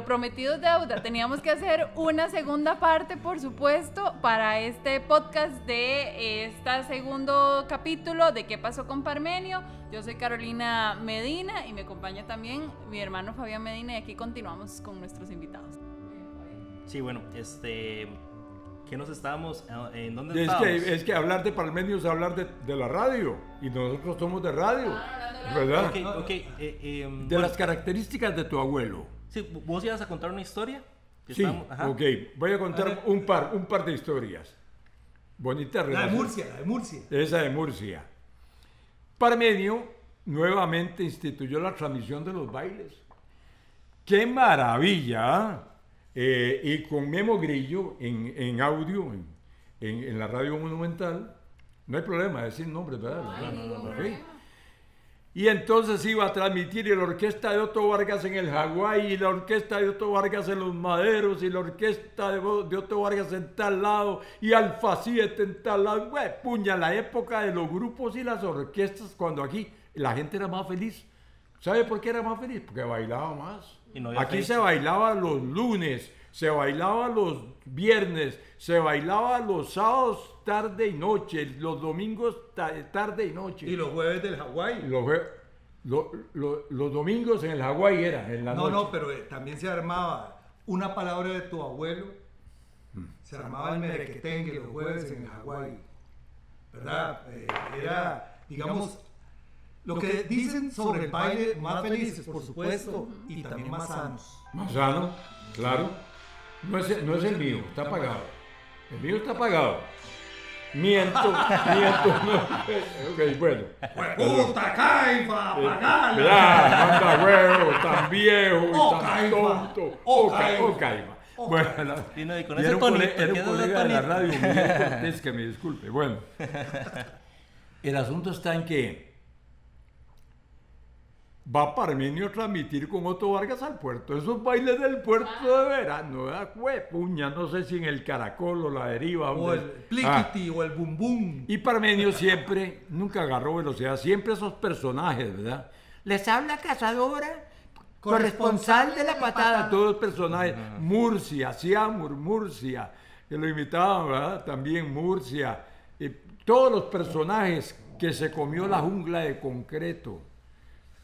eh, lo prometido es deuda. Teníamos que hacer una segunda parte, por supuesto, para este podcast de este segundo capítulo de qué pasó con Parmenio. Yo soy Carolina Medina y me acompaña también mi hermano Fabián Medina y aquí continuamos con nuestros invitados. Sí, bueno, este... ¿Qué nos estábamos? ¿En dónde Es estábamos? que, es que hablar de Parmenio es hablar de, de la radio. Y nosotros somos de radio. ¿Verdad? Ok, ok. eh, eh, De bueno, las características de tu abuelo. Sí, vos ibas a contar una historia. que Sí, estábamos- ajá. ok. Voy a contar un par, un par de historias. Bonita La de relación. Murcia, la de Murcia. Esa de Murcia. Parmenio nuevamente instituyó la transmisión de los bailes. ¡Qué maravilla! ¿ah? Eh, y con Memo Grillo en, en audio, en, en- en la radio monumental. No hay problema, decir nombres, ¿verdad? Ok. Y entonces iba a transmitir y la orquesta de Otto Vargas en el Hawái, y la orquesta de Otto Vargas en los Maderos, y la orquesta de, de Otto Vargas en tal lado, y Alfa 7 en tal lado. Güey, puña, la época de los grupos y las orquestas, cuando aquí la gente era más feliz. ¿Sabe por qué era más feliz? Porque bailaba más. Y no había aquí fecha. se bailaba los lunes, se bailaba los viernes, se bailaba los sábados tarde y noche, los domingos ta- tarde y noche. Y los jueves del Hawái. Los, jue- lo- lo- los domingos en el Hawái era, en la No, noche. no, pero eh, también se armaba una palabra de tu abuelo. Se armaba el merequetengue los jueves en el Hawái. ¿Verdad? Eh, era, digamos, lo que dicen sobre el baile, más felices, por supuesto, y también más sanos. Más sano, claro. No es, no es el mío, está pagado. El mío está pagado. Miento, miento. No. Ok, bueno. ¡Puta caifa! ¡Pagala! Ya, manda huevo, tan viejo y Oh, tan caifa. tonto. Oh, Oh, ca- caifa. oh, caifa. Bueno, la- Y no, y con y ese era un, tonito, cole- era un ¿qué es colega de la radio, Cortés, que me disculpe. Bueno, el asunto está en que va Parmenio a transmitir con Otto Vargas al puerto. Esos bailes del puerto de verano, ¿verdad? Puña, no sé si en el caracol o la deriva. O el Ah. pliquiti o el bum bum. Y Parmenio siempre, nunca agarró velocidad, siempre esos personajes, ¿verdad? Les habla Cazadora, corresponsal de la patada, todos los personajes. Murcia, Siamur, Murcia, que lo imitaban, ¿verdad? También Murcia. todos los personajes que se comió la jungla de concreto.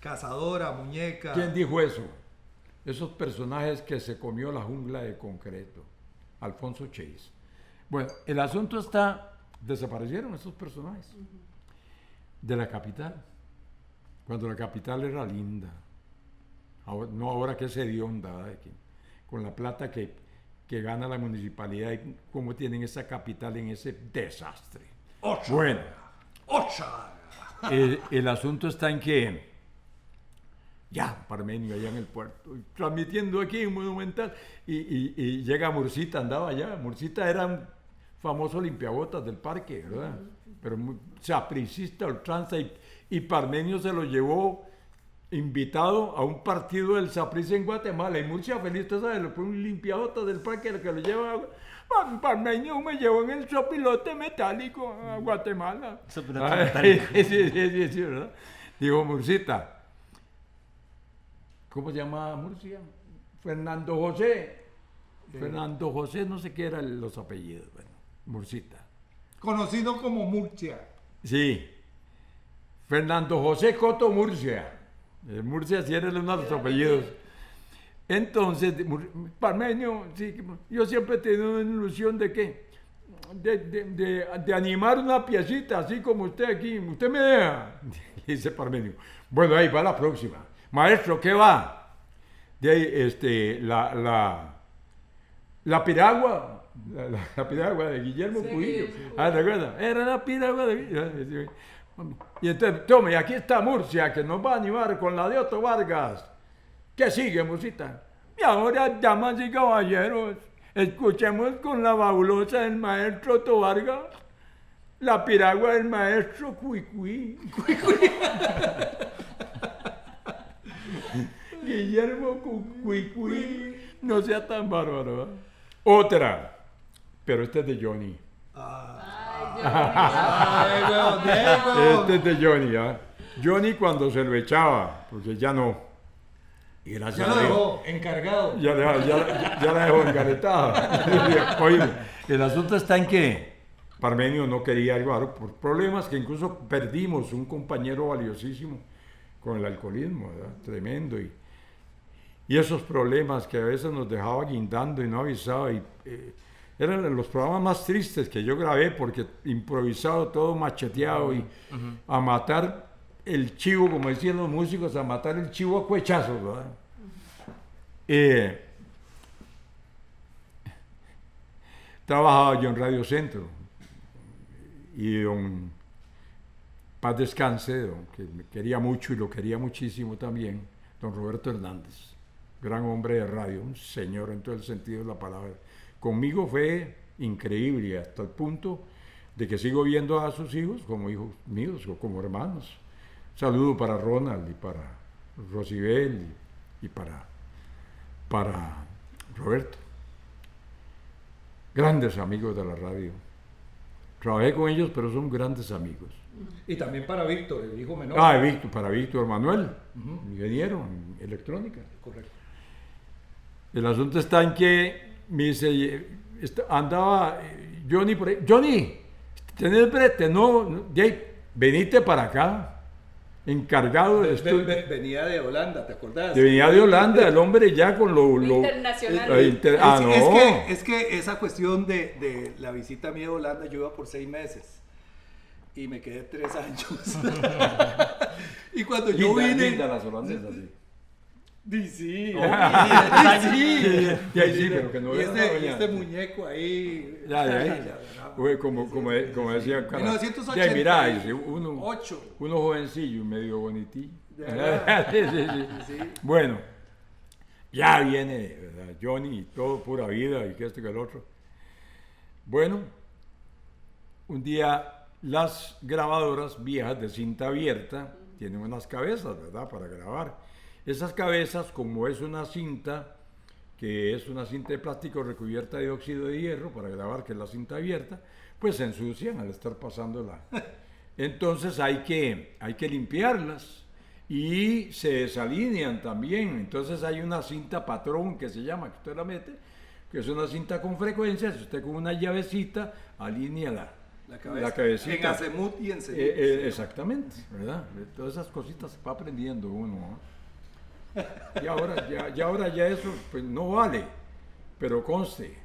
Cazadora, muñeca. ¿Quién dijo eso? Esos personajes que se comió la jungla de concreto. Alfonso Chase. Bueno, el asunto está, desaparecieron esos personajes de la capital, cuando la capital era linda. Ahora- no ahora que hedionda, ¿verdad? Que- con la plata que, que gana la municipalidad y cómo tienen esa capital en ese desastre. Ocha. Bueno, ¡Ocha! el, el asunto está en que ya, Parmenio allá en el puerto, transmitiendo aquí en Monumental, y, y- y llega Murcita, andaba allá. Murcita era un famoso limpiabotas del parque, ¿verdad? Pero muy sapricista, ultranza, y, y Parmenio se lo llevó invitado a un partido del Saprissa en Guatemala. Y Murcia feliz, usted sabe, le fue un limpiabotas del parque el que lo lleva. "Pa- Parmenio me llevó en el sopilote metálico a Guatemala. Sopilote metálico. sí, sí, sí, sí, ¿verdad? Digo, Murcita. ¿Cómo se llama Murcia? Fernando José. Fernando José, no sé qué eran los apellidos. Bueno, Murcita. Conocido como Murcia. Sí. Fernando José Coto Murcia. Eh, Murcia sí era uno de los apellidos. Entonces, Parmenio, sí, yo siempre he tenido una ilusión de que, de, de- de- de animar una piecita, así como usted aquí. Usted me deja, dice Parmenio. Bueno, ahí va la próxima. Maestro, ¿qué va? De ahí, este, la, la, la piragua, la, la- la piragua de Guillermo Cubillo. Ah, ¿te acuerdas? Era la piragua de Guillermo. Y entonces, tome, y aquí está Murcia, que nos va a animar con la de Otto Vargas. ¿Qué sigue, Murcita? Y ahora, damas y caballeros, escuchemos con la fabulosa del maestro Otto Vargas, la piragua del maestro Cuicuí. Guillermo Cuicuí. No sea tan bárbaro. ¿eh? Otra. Pero este es de Johnny. Ay. Este es de Johnny, ¿ah? Johnny cuando se lo echaba, porque ya no. Y Ya lo a Dios. dejó encargado. Ya, la- ya, ya la dejó engaretada. Oye, el asunto está en que Parmenio no quería llevar por problemas que incluso perdimos un compañero valiosísimo con el alcoholismo, ¿verdad? tremendo. Y, y esos problemas que a veces nos dejaba guindando y no avisaba. Y, eh, eran los programas más tristes que yo grabé porque improvisado, todo macheteado y a matar el chivo, como decían los músicos, a matar el chivo a cuechazos. ¿verdad? Eh, trabajaba yo en Radio Centro y don Paz Descanse, don, que me quería mucho y lo quería muchísimo también, don Roberto Hernández, gran hombre de radio, un señor en todo el sentido de la palabra. Conmigo fue increíble hasta el punto de que sigo viendo a sus hijos como hijos míos o como hermanos. Saludo para Ronald y para Rosibel y, y para, para Roberto. Grandes amigos de la radio. Trabajé con ellos, pero son grandes amigos. Y también para Víctor, el hijo menor. Ah, Víctor, para Víctor Manuel, ingeniero en electrónica. Correcto. El asunto está en que me dice, andaba Johnny por ahí. Johnny, tenés brete, no, ahí, venite para acá. Encargado de ve- venía de Holanda, ¿te acordás? Venía de Holanda, el hombre ya con lo. lo- Internacional. eh, inter- ah, es, no. es que, es que esa cuestión de, de la visita mía a Holanda, yo iba por seis meses y me quedé tres años. y cuando yo Linda, vine. linda las holandesas, sí. Sí, Oh, sí, sí, sí, pero que no y este, y este muñeco ahí. Ya, ya, ya. Güey, como, como, como decía Cara- 1988. Ya, mira, dice, uno, Ocho. uno jovencillo, medio bonitillo. Sí, sí, sí. Sí. Bueno, ya viene ¿verdad? Johnny y todo, pura vida y que esto y que el otro. Bueno, un día las grabadoras viejas de cinta abierta tienen unas cabezas, ¿verdad? Para grabar. Esas cabezas, como es una cinta, que es una cinta de plástico recubierta de óxido de hierro para grabar, que es la cinta abierta, pues se ensucian al estar pasándola. Entonces hay que, hay que limpiarlas y se desalinean también. Entonces hay una cinta patrón que se llama, que usted la mete, que es una cinta con frecuencias. Usted con una llavecita alinea la, La, cabeza. la cabecita. En y en Eh, eh, exactamente, ¿verdad? Todas esas cositas va aprendiendo uno. ¿no? Y ahora ya, y ahora ya eso pues, no vale, pero conste,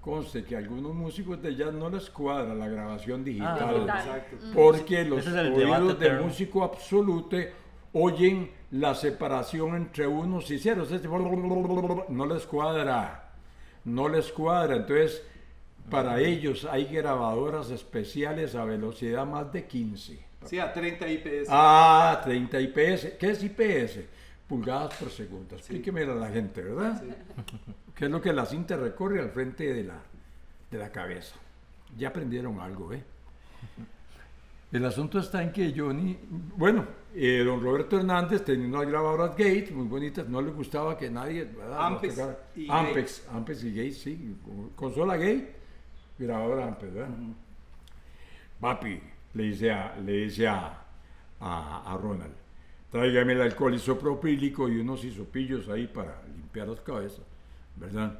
conste que a algunos músicos de jazz no les cuadra la grabación digital. digital. Porque los es oídos de músico absoluto oyen la separación entre unos y ceros. Este no les cuadra, no les cuadra. Entonces, para ellos hay grabadoras especiales a velocidad más de 15. Sí, a 30 IPS. Ah, 30 IPS. ¿Qué es IPS? Pulgadas por segundo. Explíqueme a la gente, ¿verdad? ¿Qué es lo que la cinta recorre al frente de la, de la cabeza? Ya aprendieron algo, ¿eh? El asunto está en que Johnny, bueno, eh, don Roberto Hernández tenía unas grabadoras Gates muy bonitas, no le gustaba que nadie, ¿verdad? Ampex y Ampex, Ampex y Gates, sí, consola Gate, grabadora Ampex, ¿verdad? Papi, le dice a, le dice a, a, a Ronald, tráigame el alcohol isopropílico y unos hisopillos ahí para limpiar las cabezas, ¿verdad?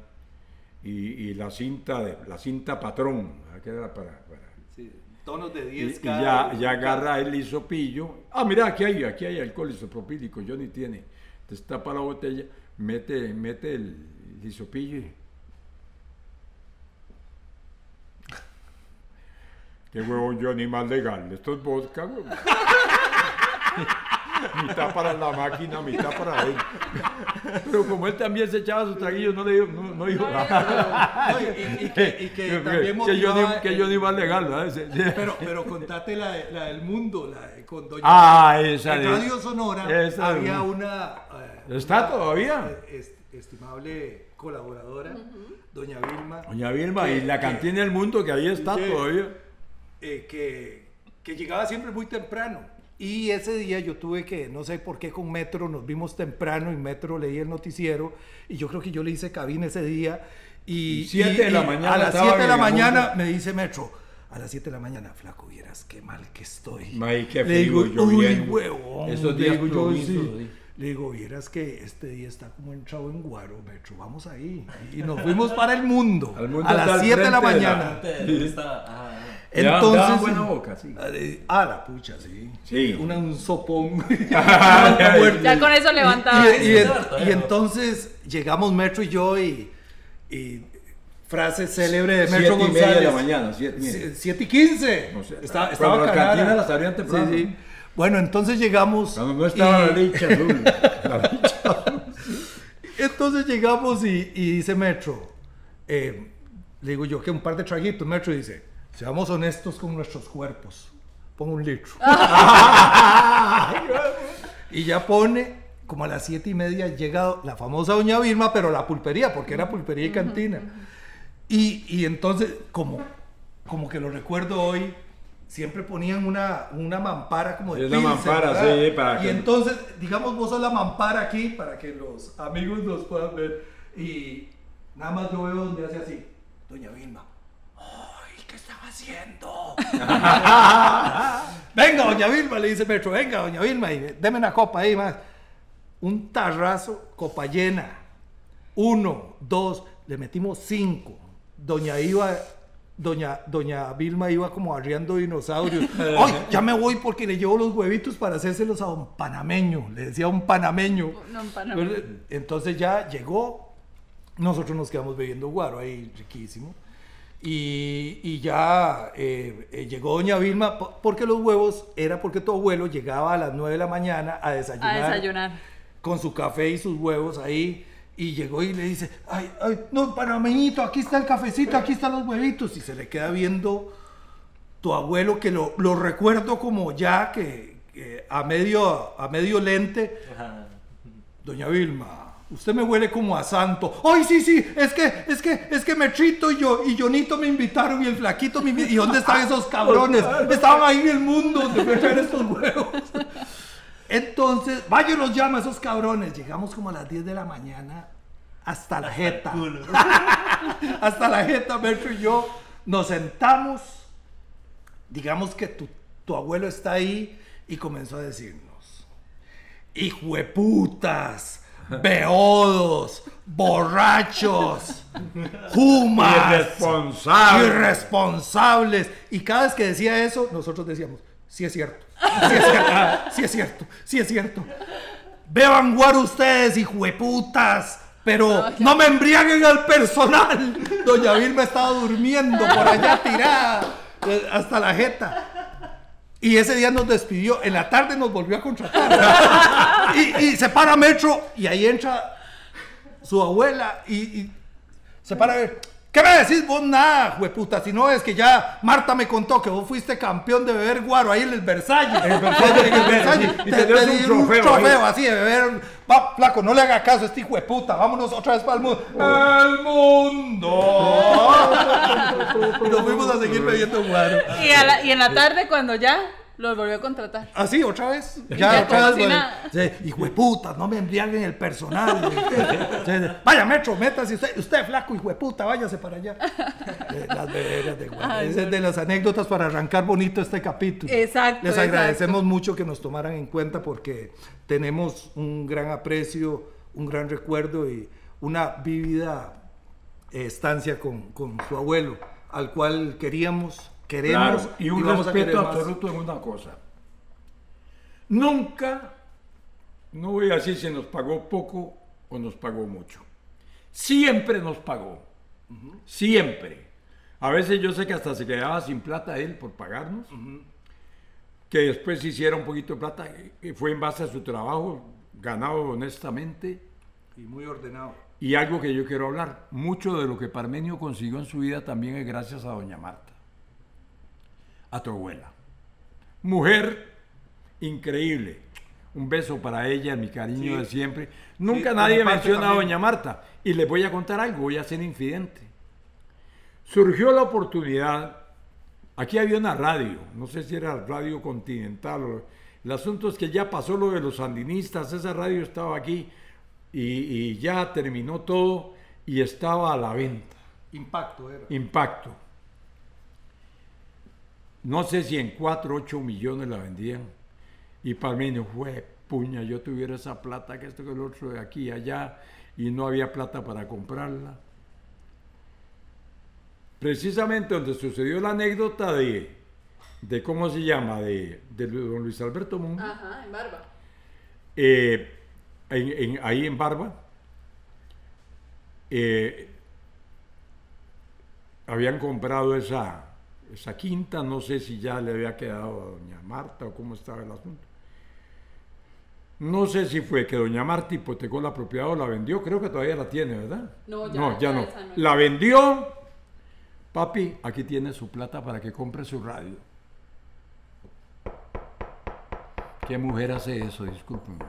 Y, y la cinta de, la cinta patrón, que era para, para- Sí, tonos de y, 10 y cada- ya, ya agarra el hisopillo. Ah, mira, aquí hay, aquí hay alcohol isopropílico, Johnny tiene. Destapa la botella, mete, mete el hisopillo y... Qué huevón Johnny más legal. Esto es vodka, huevón. mitad para la máquina, mitad para él. Pero como él también se echaba sus traguillos, no le dijo, no, no dijo nada. No, y, y- y que, y que también que motivaba que el- Johnny más legal, ¿verdad? Sí, sí. Pero, pero contate la, de- la del mundo, la de- con Doña Ah, esa En Radio Sonora esa había una. eh, ¿Está una, todavía? eh, est- estimable colaboradora, Doña Vilma. Doña Vilma, que- y la cantina del mundo que ahí está que- todavía. eh, que, que llegaba siempre muy temprano Y ese día yo tuve que, no sé por qué con Metro, nos vimos temprano y Metro leí el noticiero y yo creo que yo le hice cabina ese día. Y Siete y- de la mañana A las estaba 7 de la mañana me dice Metro, a las 7 de la mañana, flaco, vieras qué mal que estoy. May, qué le digo, frío, uy, huevón. Esos días digo yo, sí. Le digo, vieras que este día está como entrado en guaro, Metro, vamos ahí. Y nos fuimos para el mundo, Al mundo a las al 7 de la frente de la- mañana. Ah, Ya, Entonces, daban buena boca, sí. Ah, la pucha, sí. Sí. Una- un sopón. Ya con eso levantaba. Y, y- y- Harto, y ¿eh? entonces llegamos Metro y yo y, y frase célebre de Siete Metro y González. media de la mañana, siete y media. Sie- Siete y quince. No sé. Está- Cuando estaba las cagada. cantinas las abrían temprano. Sí, sí. Bueno, entonces llegamos. Cuando no estaba y- la azul. La azul. Entonces llegamos y, y dice Metro, eh, le digo yo que un par de traguitos, Metro dice, seamos honestos con nuestros cuerpos, pongo un litro. y ya pone, como a las siete y media llega la famosa Doña Vilma, pero la pulpería, porque era pulpería y cantina. Y, y entonces, como, como que lo recuerdo hoy, siempre ponían una, una mampara como de pilsen, mampara, ¿verdad? sí, para Y que- entonces, digamos, vos sos la mampara aquí para que los amigos nos puedan ver. Y nada más yo veo donde hace así, Doña Vilma. ¡Ay, qué estaba haciendo! venga, Doña Vilma, le dice Metro, venga, Doña Vilma, y deme una copa ahí más. Un tarrazo, copa llena. Uno, dos, le metimos cinco. Doña iba, doña, doña Vilma iba como arriando dinosaurios. ¡Ay, ya me voy porque le llevo los huevitos para hacérselos a un panameño! Le decía a un panameño. No, un panameño. Entonces ya llegó, nosotros nos quedamos bebiendo guaro ahí, riquísimo. Y, y ya eh, eh, llegó doña Vilma, po- porque los huevos era porque tu abuelo llegaba a las 9 de la mañana a desayunar. A desayunar. Con su café y sus huevos ahí. Y llegó y le dice, ay, ay, no, panameñito, aquí está el cafecito, aquí están los huevitos. Y se le queda viendo tu abuelo, que lo, lo recuerdo como ya que, que a, medio, a medio lente, ajá. Doña Vilma, usted me huele como a santo. Ay, sí, sí, es que, es que, es que Metrito y yo y Jonito me invitaron y el flaquito me ¿Y dónde están esos cabrones? Estaban ahí en el mundo donde traer estos huevos. Entonces, vaya y los llama esos cabrones. Llegamos como a las 10 de la mañana hasta la jeta. hasta la jeta, Metro y yo nos sentamos. Digamos que tu, tu abuelo está ahí y comenzó a decirnos hijueputas, beodos, borrachos, jumas, Irresponsable. irresponsables. Y cada vez que decía eso, nosotros decíamos, sí es cierto, sí es cierto, sí es cierto, sí es cierto. Beban guaro ustedes, hijueputas. Pero no me embriaguen al personal. Doña Vilma estaba durmiendo por allá tirada eh, hasta la jeta. Y ese día nos despidió. En la tarde nos volvió a contratar. y, y se para Metro y ahí entra su abuela y, y se para a ver. ¿Qué me decís vos? Nada, hueputa. Si no es que ya Marta me contó que vos fuiste campeón de beber guaro ahí en el Versalles. En el Versalles. en el Versalles. sí. Y Te- te un dieron trofeo ahí. así de beber. Va, flaco, no le haga caso a este hijo de puta. Vámonos otra vez para el mundo. ¡El mundo! y nos fuimos a seguir bebiendo guaro. Y, a la- y en la tarde, cuando ya los volvió a contratar. Así, otra vez. Ya otra vez. bueno. Sí, hijo de puta, no me embriaguen el personal. Sí, vaya, Metro, métase usted, usted flaco, hijo de puta, váyase para allá. Las beberas de Esa es de las anécdotas para arrancar bonito este capítulo. Exacto, Les exacto. agradecemos mucho que nos tomaran en cuenta porque tenemos un gran aprecio, un gran recuerdo y una vívida eh, estancia con, con su abuelo, al cual queríamos, queremos Claro, y un vamos respeto absoluto en una cosa. Nunca, no voy a decir si nos pagó poco o nos pagó mucho. Siempre nos pagó. Siempre. A veces yo sé que hasta se quedaba sin plata él por pagarnos. Que después hiciera un poquito de plata. y fue en base a su trabajo, ganado honestamente. Y muy ordenado. Y algo que yo quiero hablar, mucho de lo que Parmenio consiguió en su vida también es gracias a doña Marta, a tu abuela. Mujer increíble. Un beso para ella, mi cariño Sí. de siempre. Nunca nadie menciona a doña Marta. Y les voy a contar algo, voy a ser infidente. Surgió la oportunidad, aquí había una radio, no sé si era Radio Continental, o- El asunto es que ya pasó lo de los sandinistas, esa radio estaba aquí y, y ya terminó todo y estaba a la venta. Impacto era. Impacto. No sé si en 4 o 8 millones la vendían. Y Parmenio fue, puña, yo tuviera esa plata, que esto que el otro de aquí y allá, y no había plata para comprarla. Precisamente donde sucedió la anécdota de, de ¿cómo se llama? De, de don Luis Alberto Mundo. Ajá, en barba. Eh, en- en- ahí en Barba, eh, habían comprado esa, esa quinta, no sé si ya le había quedado a doña Marta o cómo estaba el asunto. No sé si fue que doña Marta hipotecó la propiedad o la vendió, creo que todavía la tiene, ¿verdad? No, ya- no, ya no. La vendió. Papi, aquí tiene su plata para que compre su radio. ¿Qué mujer hace eso? Discúlpenme.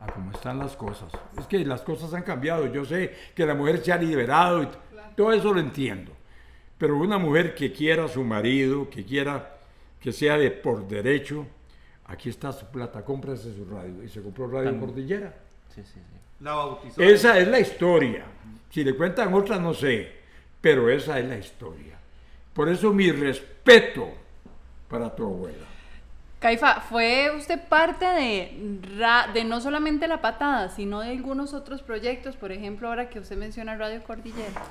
A cómo están las cosas. Es que las cosas han cambiado. Yo sé que la mujer se ha liberado y todo eso lo entiendo. Pero una mujer que quiera a su marido, que quiera que sea de por derecho, aquí está su plata, cómprese su radio. Y se compró Radio Cordillera. Sí, sí, sí. La bautizó. Esa es la historia. Si le cuentan otras, no sé. Pero esa es la historia. Por eso mi respeto para tu abuela. Caifa, ¿fue usted parte de no solamente La Patada, sino de algunos otros proyectos? Por ejemplo, ahora que usted menciona Radio Cordillera.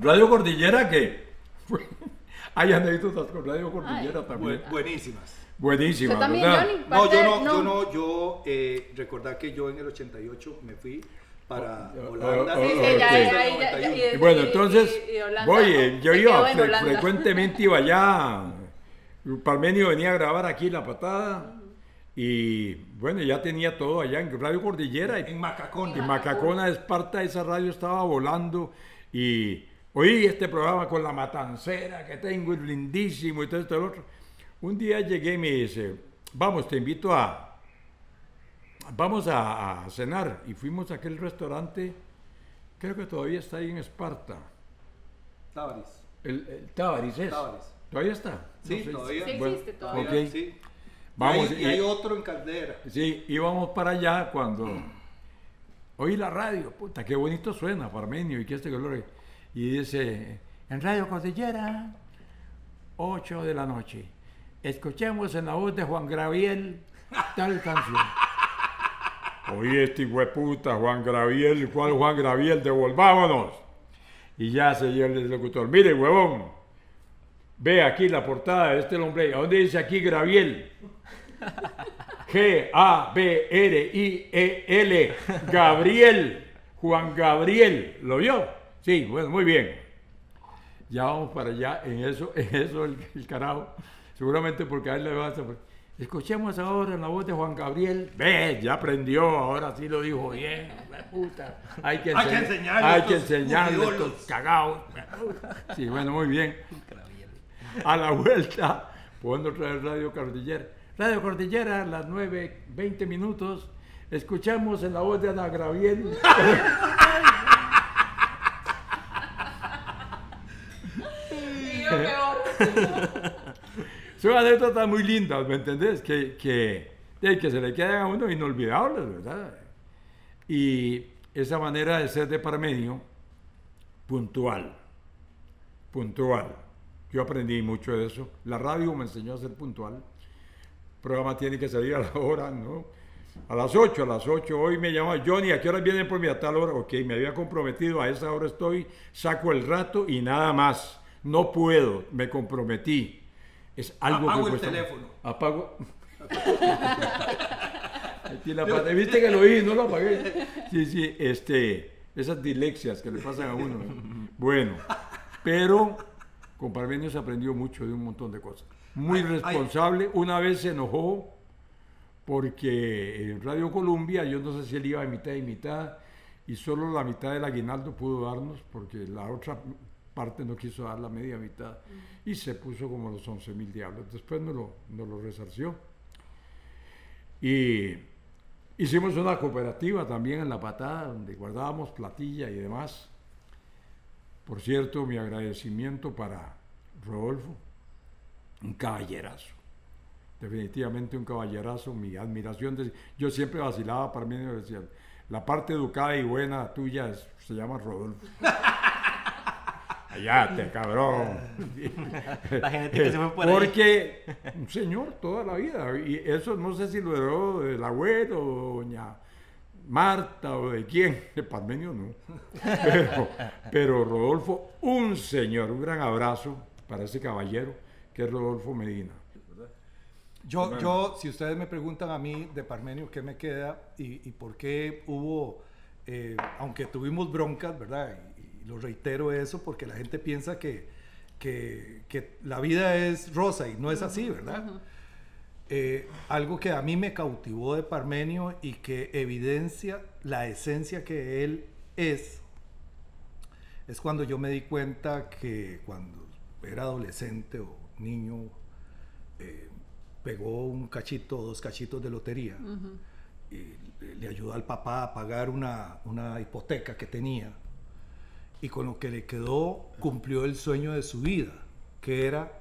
Radio Cordillera que hay anécdotas con Radio Cordillera Ay. también. Bu- buenísimas. Buenísima, ¿Usted también, ¿verdad? Johnny? No, yo no, yo no, yo eh, recordar que yo en el 88 me fui para Holanda. oh, oh, bueno, entonces, voy, yo iba, quedó en fre- Holanda. frecuentemente iba allá, Parmenio venía a grabar aquí La Patada, y bueno, ya tenía todo allá en Radio Cordillera, y En Macacón. Y Macacona de Esparta, esa radio estaba volando y oí este programa con la matancera que tengo, es lindísimo y todo esto y lo otro. Un día llegué y me dice, vamos, te invito a, vamos a, a cenar. Y fuimos a aquel restaurante, creo que todavía está ahí en Esparta, Tábaris. el, el Tabaris es. Tabaris. ¿Todavía está? Sí, No sé. todavía. Sí Bueno, existe todavía. Sí. Vamos, y, hay, y y- hay otro en Caldera. Sí, íbamos para allá cuando oí la radio, puta, qué bonito suena, Parmenio, y que este color. Y dice, en Radio Cordillera, 8 de la noche, escuchemos en la voz de Juan Graviel tal canción. Oye, este puta, Juan Graviel, ¿cuál Juan Graviel? Devolvámonos. Y ya se dio el locutor, mire, huevón, ve aquí la portada de este hombre, ¿a dónde dice aquí Graviel? G-A-B-R-I-E-L. Gabriel. Juan Gabriel. ¿Lo vio? Sí, bueno, muy bien. Ya vamos para allá. En eso, en eso el, el carajo. Seguramente porque a él le va a hacer- Escuchemos ahora la voz de Juan Gabriel. Ve, ya aprendió, ahora sí lo dijo bien. Puta. Hay que, Hay que enseñ- enseñarle Hay que estos enseñarle cagados. Sí, bueno, muy bien. A la vuelta, poniendo otra vez Radio Cordillera. Radio Cordillera, a las 9, 20 minutos. Escuchamos en la voz de Ana Graviel. Sí, lo peor. Son anécdotas muy lindas, ¿me entendés? Que, que, que se le quedan a uno inolvidables, ¿verdad? Y esa manera de ser de Parmenio, puntual, puntual. Yo aprendí mucho de eso. La radio me enseñó a ser puntual. El programa tiene que salir a la hora, ¿no? A las 8, a las 8. Hoy me llama Johnny, ¿a qué hora vienen por mí? A tal hora. Ok, me había comprometido, a esa hora estoy, saco el rato y nada más. No puedo, me comprometí. Es algo Apago que el cuesta- teléfono. Apago. La. ¿Viste que lo vi? No lo apagué. Sí, sí, este, esas dilexias que le pasan a uno. Bueno, pero con Parmenio se aprendió mucho de un montón de cosas. Muy Ay, ay. responsable. Una vez se enojó porque en Radio Colombia, yo no sé si él iba a mitad y mitad, y solo la mitad del aguinaldo pudo darnos, porque la otra parte no quiso dar la media mitad, y se puso como los 11 mil diablos. Después nos lo, lo resarció. Y hicimos una cooperativa también en La Patada, donde guardábamos platilla y demás. Por cierto, mi agradecimiento para Rodolfo, un caballerazo definitivamente un caballerazo, mi admiración. de- yo siempre vacilaba para mí, decía, la parte educada y buena tuya se llama Rodolfo. Cállate, cabrón. La genética se fue por ahí. Porque un señor toda la vida, y eso no sé si lo heredó del abuelo, doña Marta o de quién, de Parmenio no. Pero, pero Rodolfo, un señor, un gran abrazo para ese caballero que es Rodolfo Medina. Yo, yo, si ustedes me preguntan a mí de Parmenio qué me queda y, y por qué hubo, eh, aunque tuvimos broncas, ¿verdad? Lo reitero eso porque la gente piensa que, que, que la vida es rosa y no es así, ¿verdad? Eh, algo que a mí me cautivó de Parmenio y que evidencia la esencia que él es, es cuando yo me di cuenta que cuando era adolescente o niño, eh, pegó un cachito o dos cachitos de lotería y le- le ayudó al papá a pagar una, una hipoteca que tenía y con lo que le quedó cumplió el sueño de su vida, que era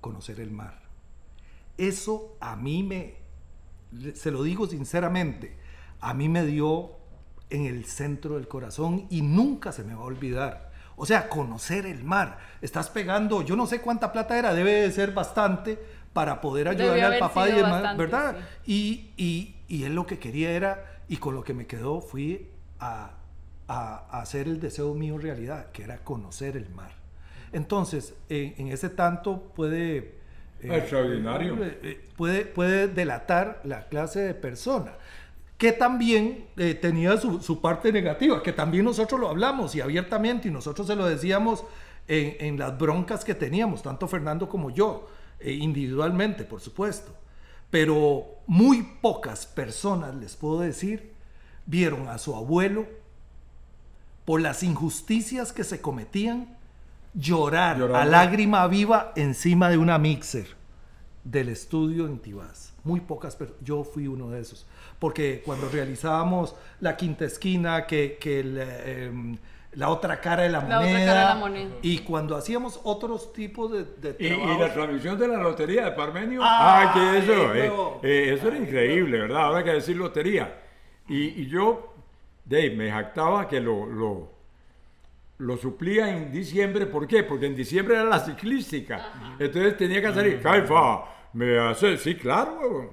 conocer el mar. Eso a mí me, se lo digo sinceramente, a mí me dio en el centro del corazón y nunca se me va a olvidar. O sea, conocer el mar. Estás pegando, yo no sé cuánta plata era, debe de ser bastante para poder ayudarle al papá y demás, bastante, ¿verdad? Y, y, y él lo que quería era, y con lo que me quedó fui a, a- a hacer el deseo mío realidad, que era conocer el mar. Entonces, en, en ese tanto puede... eh, Extraordinario. eh, eh, puede, puede delatar la clase de persona que también eh, tenía su, su parte negativa, que también nosotros lo hablamos y abiertamente y nosotros se lo decíamos en, en las broncas que teníamos, tanto Fernando como yo, eh, individualmente, por supuesto. Pero muy pocas personas, les puedo decir, vieron a su abuelo por las injusticias que se cometían llorar a lágrima viva encima de una mixer del estudio en Tibás. Muy pocas personas, yo fui uno de esos. Porque cuando realizábamos la quinta esquina, que, que el, eh, em, la otra cara de la, La otra moneda, cara de la moneda. y cuando hacíamos otros tipos de, de Y, la transmisión de la lotería de Parmenio. Ah, Ah, que eso, eh, eh, eso era increíble, ¿verdad? Ahora que decir lotería. Y, y yo, Dave, me jactaba que lo, lo, lo suplía en diciembre. ¿Por qué? Porque en diciembre era la ciclística. Entonces tenía que salir, Caifa, me hace, sí, claro, huevón.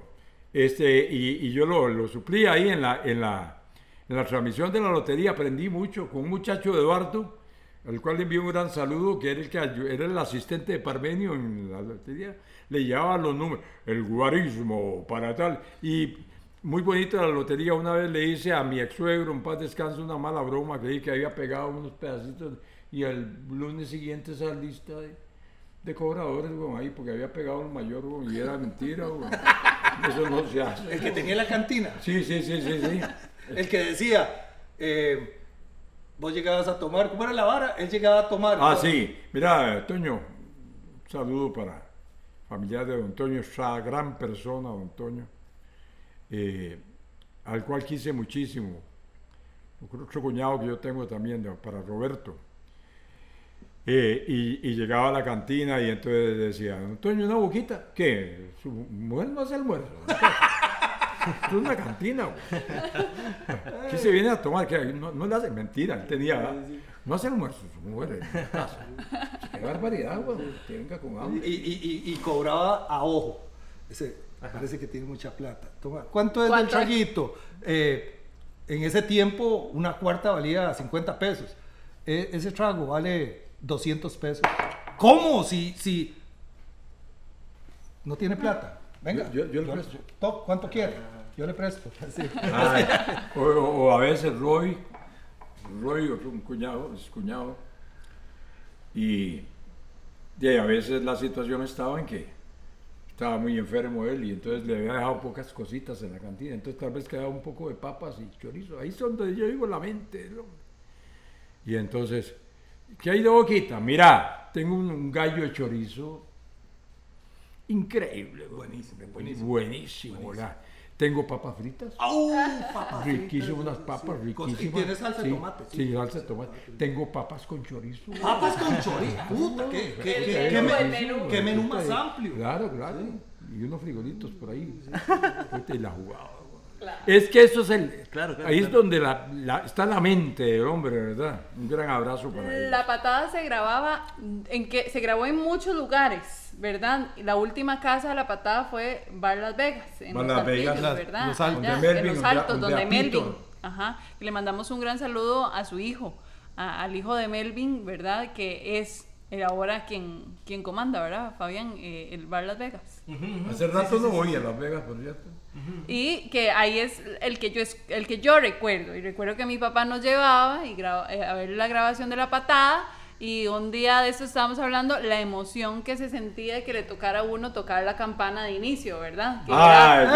Este, y, y yo lo, lo suplía ahí en la, en, la, en la transmisión de la lotería. Aprendí mucho con un muchacho Eduardo, al cual le envío un gran saludo, que era el, que era el asistente de Parmenio en la lotería. Le llevaba los números, el guarismo para tal. Y muy bonita la lotería. Una vez le hice a mi ex suegro, en paz descanse, una mala broma, que, que había pegado unos pedacitos. Y el lunes siguiente esa lista de, de cobradores, güey, ahí, porque había pegado el mayor, y era mentira, güey. Eso no se hace. el que tenía la cantina, Sí, sí, sí, sí, sí. el que decía, eh, vos llegabas a tomar, ¿cómo era la vara? Él llegaba a tomar. Ah, sí. Mira, Toño, un saludo para familiar de Don Toño, esa gran persona, Don Toño, eh, al cual quise muchísimo. Otro cuñado que yo tengo también, de- para Roberto. Eh, y, y llegaba a la cantina y entonces decía, Toño, una boquita. ¿Qué? Su mujer no hace almuerzo. Es una cantina, güey. ¿Qué se viene a tomar? que No, no le hace mentira, él tenía. No hace almuerzo, su mujer. Qué barbaridad, güey. Que venga con hambre. Y, y- y- y cobraba a ojo. Ese parece que tiene mucha plata. Toma, ¿Cuánto es el ¿Cuánto es? traguito? Eh, en ese tiempo, una cuarta valía 50 pesos. E- ese trago vale 200 pesos. ¿Cómo? Si, si no tiene plata. Venga. Yo- yo le presto. to- ¿Cuánto quiere? Yo le presto. Sí. Ay, o, o- o a veces Roy, Roy, otro un cuñado, es cuñado, y, y a veces la situación estaba en que estaba muy enfermo él y entonces le había dejado pocas cositas en la cantina, entonces tal vez quedaba un poco de papas y chorizo, ahí es donde yo digo la mente del hombre. Y entonces, ¿qué hay de boquita? Mira, tengo un, un gallo de chorizo increíble, buenísimo, buenísimo, buenísimo. Tengo papas fritas. ¡Au! Papas Riquísimas unas papas, sí. Riquísimas. Y tiene salsa de Sí, tomate. Sí, salsa de tomate. Tengo papas con chorizo. Papas con chorizo. Puta, qué, qué, El qué- menú, qué el men- menú. qué menú más amplio. Claro, claro. y unos frijolitos por ahí. Y la Es que eso es el. Claro, claro, ahí es donde la, la- está la mente del hombre, ¿verdad? Un gran abrazo para él. La patada se grababa en que se grabó en muchos lugares, ¿verdad? Y La última casa de la patada fue Bar Las Vegas, en Bar los Las Vegas. Las- ¿verdad? Los Altos. Allá, Donde Melvin, en los altos, donde. Melvin. Ajá. Y le mandamos un gran saludo a su hijo, a- al hijo de Melvin, ¿verdad? Que es ahora quien, quien comanda, ¿verdad? Fabián, eh, el Bar Las Vegas. Hace rato no voy a Las Vegas, por cierto. Y que ahí es el que yo es- el que yo recuerdo. Y recuerdo que mi papá nos llevaba y graba- eh, a ver la grabación de la patada. Y un día de eso estábamos hablando, la emoción que se sentía de que le tocara a uno tocar la campana de inicio, ¿verdad? Que era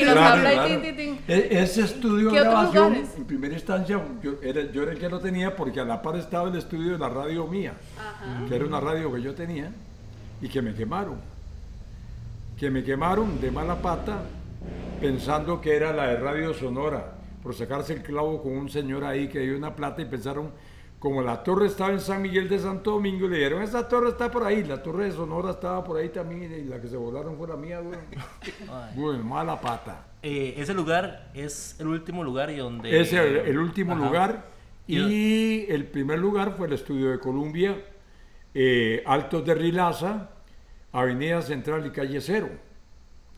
claro. Ese estudio de ¿Qué otros grabación, lugares? en primera instancia, yo era, yo era el que lo tenía porque a la par estaba el estudio de la radio mía, que era una radio que yo tenía y que me quemaron. Que me quemaron de mala pata pensando que era la de Radio Sonora, por sacarse el clavo con un señor ahí que dio una plata y pensaron, como la torre estaba en San Miguel de Santo Domingo, le dijeron, esa torre está por ahí, la torre de Sonora estaba por ahí también y la que se volaron fue la mía, güey. Bueno, mala pata. Eh, ese lugar es el último lugar y donde... Es el, el último Ajá. lugar. Y el primer lugar fue el estudio de Columbia, eh, Altos de Rilaza, Avenida Central y Calle Cero.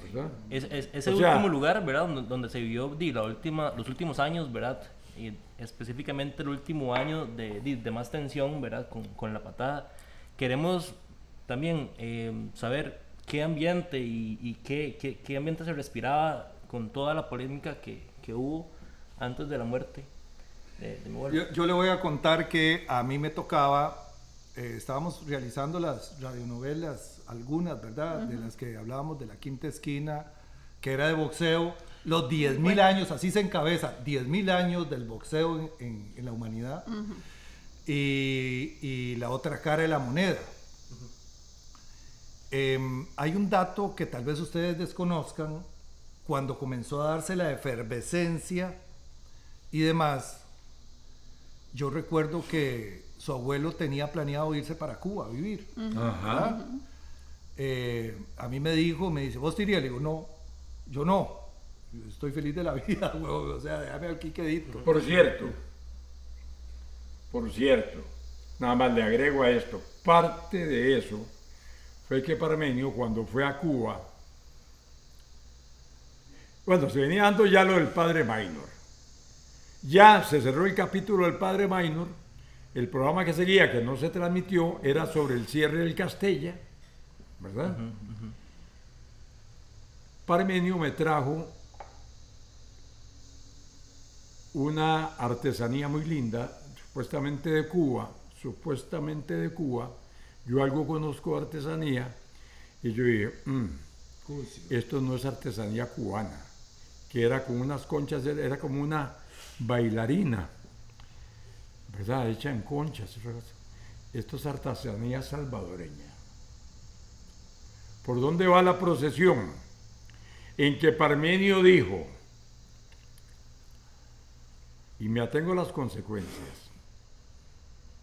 ¿verdad? Es, es, es el O sea- último lugar, ¿verdad? Donde, donde se vivió di, la última, los últimos años, ¿verdad? Y específicamente el último año de, di, de más tensión, ¿verdad? Con, con la patada. Queremos también eh, saber qué ambiente y, y qué, qué, qué ambiente se respiraba con toda la polémica que, que hubo antes de la muerte de, de mi abuelo. Yo, yo le voy a contar que a mí me tocaba, eh, estábamos realizando las radionovelas, algunas, ¿verdad? De las que hablábamos de la quinta esquina, que era de boxeo, los 10.000 años, así se encabeza, 10.000 años del boxeo en, en- en la humanidad. y, y la otra cara de la moneda. Em, hay un dato que tal vez ustedes desconozcan, cuando comenzó a darse la efervescencia y demás, yo recuerdo que su abuelo tenía planeado irse para Cuba a vivir. Ajá. Eh, a mí me dijo, me dice, ¿vos te irías? Le digo, no, yo no. Estoy feliz de la vida, huevón. O sea, déjame aquí quedito. Por cierto, por cierto, nada más le agrego a esto, parte de eso fue que Parmenio cuando fue a Cuba, bueno, se venía dando ya lo del padre Minor. Ya se cerró el capítulo del padre Minor, el programa que seguía, que no se transmitió, era sobre el cierre del Castella, ¿verdad? Parmenio me trajo una artesanía muy linda, supuestamente de Cuba, supuestamente de Cuba. Yo algo conozco de artesanía y yo dije, "Mm, esto no es artesanía cubana, que era con unas conchas, era como una bailarina, ¿verdad? Hecha en conchas. Esto es artesanía salvadoreña. ¿Por dónde va la procesión? En que Parmenio dijo, y me atengo a las consecuencias,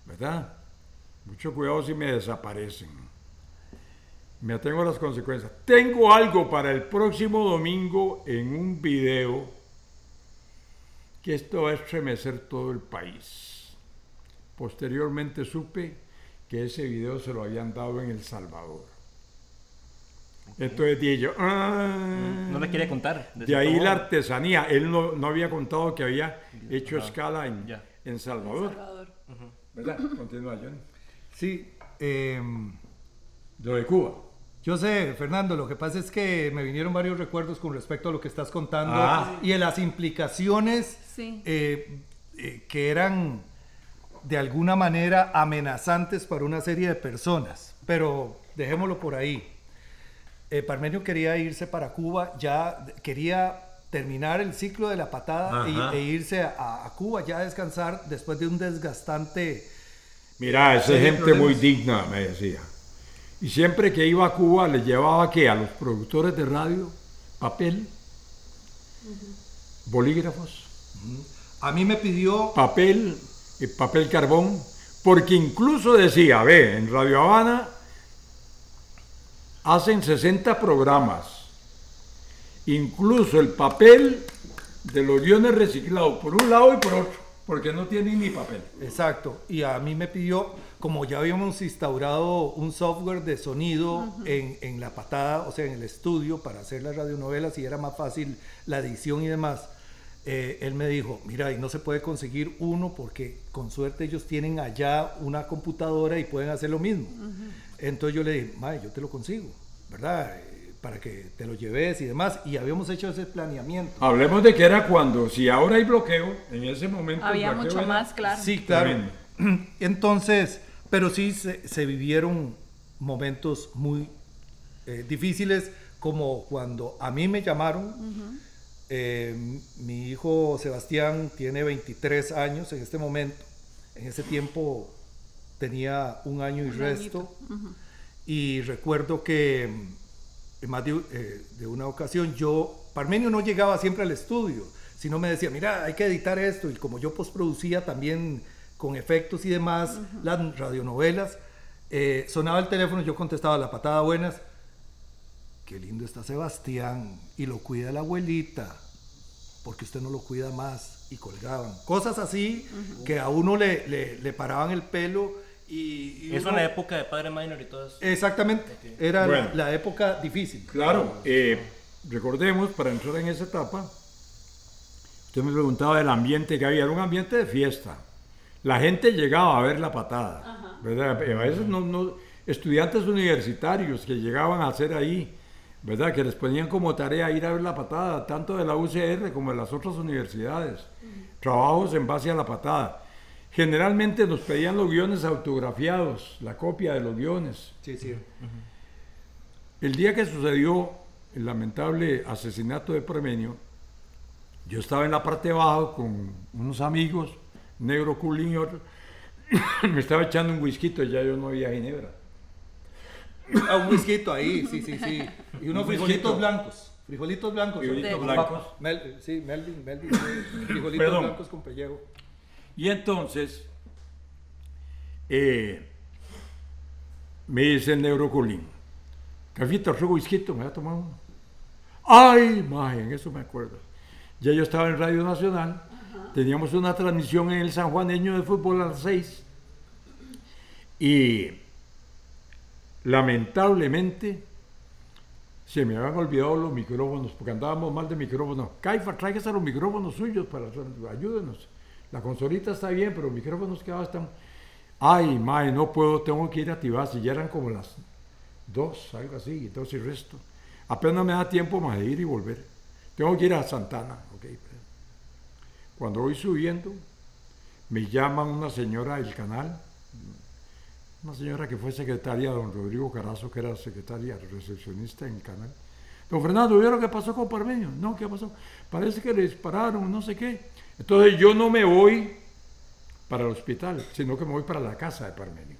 ¿verdad? Mucho cuidado si me desaparecen. Me atengo a las consecuencias. Tengo algo para el próximo domingo en un video que esto va a estremecer todo el país. Posteriormente supe que ese video se lo habían dado en El Salvador. Entonces dije yo, "Ah". No le quería contar. De ahí la artesanía. Él no, no había contado que había hecho escala en, Salvador. Salvador. ¿Verdad? Continúa, Johnny. Sí, em, Lo de Cuba. Yo sé, Fernando, lo que pasa es que me vinieron varios recuerdos con respecto a lo que estás contando Ah. y en las implicaciones Sí. eh, eh, que eran de alguna manera amenazantes para una serie de personas. Pero dejémoslo por ahí. Eh, Parmenio quería irse para Cuba, ya quería terminar el ciclo de la patada y- Ajá. e irse a, a Cuba ya a descansar después de un desgastante... Mira, esa es gente problemas. muy digna, me decía. Y siempre que iba a Cuba le llevaba que a los productores de radio papel, bolígrafos, A mí me pidió papel, eh, papel carbón, porque incluso decía, ve, en Radio Habana hacen 60 programas. Incluso el papel de los guiones reciclados por un lado y por otro, porque no tienen ni papel. Exacto. Y a mí me pidió, como ya habíamos instaurado un software de sonido en, en la patada, o sea, en el estudio para hacer las radionovelas y era más fácil la edición y demás. Eh, él me dijo, mira, y no se puede conseguir uno porque con suerte ellos tienen allá una computadora y pueden hacer lo mismo. Entonces yo le dije, mae, yo te lo consigo, ¿verdad? Eh, Para que te lo lleves y demás. Y habíamos hecho ese planeamiento. Hablemos de que era cuando, si ahora hay bloqueo, en ese momento. Había mucho era- más, claro. Sí, claro. Tremendo. Entonces, pero sí se, se vivieron momentos muy eh, difíciles, como cuando a mí me llamaron. Eh, mi hijo Sebastián tiene 23 años en este momento. En ese tiempo tenía un año y Un resto. Y recuerdo que en más de, eh, de una ocasión yo, Parmenio no llegaba siempre al estudio, sino me decía, mira, hay que editar esto. Y como yo postproducía también con efectos y demás, las radionovelas, eh, sonaba el teléfono, yo contestaba la patada buenas. Qué lindo está Sebastián y lo cuida la abuelita, porque usted no lo cuida más y colgaban. Cosas así que a uno le, le- le paraban el pelo y... y Es uno- una época de padre minor y todo eso. Exactamente, era la- Bueno. la, época difícil. Claro, eh, recordemos, para entrar en esa etapa, usted me preguntaba del ambiente que había, era un ambiente de fiesta. La gente llegaba a ver la patada, ¿verdad? A veces no, no- estudiantes universitarios que llegaban a hacer ahí, ¿verdad? Que les ponían como tarea ir a ver la patada, tanto de la UCR como de las otras universidades. Trabajos en base a la patada. Generalmente nos pedían los guiones autografiados, la copia de los guiones. Sí, sí. El día que sucedió el lamentable asesinato de Premenio, yo estaba en la parte baja con unos amigos, Negro Culín y otro. Me estaba echando un whisky, ya yo no había ginebra. Ah, un whisky ahí, sí, sí, sí. Y unos Un frijolitos blancos. Frijolitos blancos. Frijolitos blancos. Mel- sí, Melvin, Melvin. sí. Frijolitos Perdón. blancos con pellejo. Y entonces eh, me dice el Negro Culín, Cafita, otro whisky, me voy a tomar uno. Ay, en eso me acuerdo. Ya yo estaba en Radio Nacional, teníamos una transmisión en el San Juaneño de fútbol a las seis. Y lamentablemente se me habían olvidado los micrófonos, porque andábamos mal de micrófonos. Caifa, tráigase los micrófonos suyos para ayúdenos. La consolita está bien, pero los micrófonos que están. Ay, mae, no puedo, tengo que ir a Tibás. Y ya eran como las dos, algo así, y dos y resto. Apenas me da tiempo más de ir y volver. Tengo que ir a Santana. ok. Cuando voy subiendo, me llaman una señora del canal, una señora que fue secretaria de don Rodrigo Carazo, que era secretaria recepcionista en el canal. Don Fernando, ¿vieron lo que pasó con Parmeño? No, ¿qué pasó? Parece que le dispararon, no sé qué. Entonces yo no me voy para el hospital, sino que me voy para la casa de Parmenio.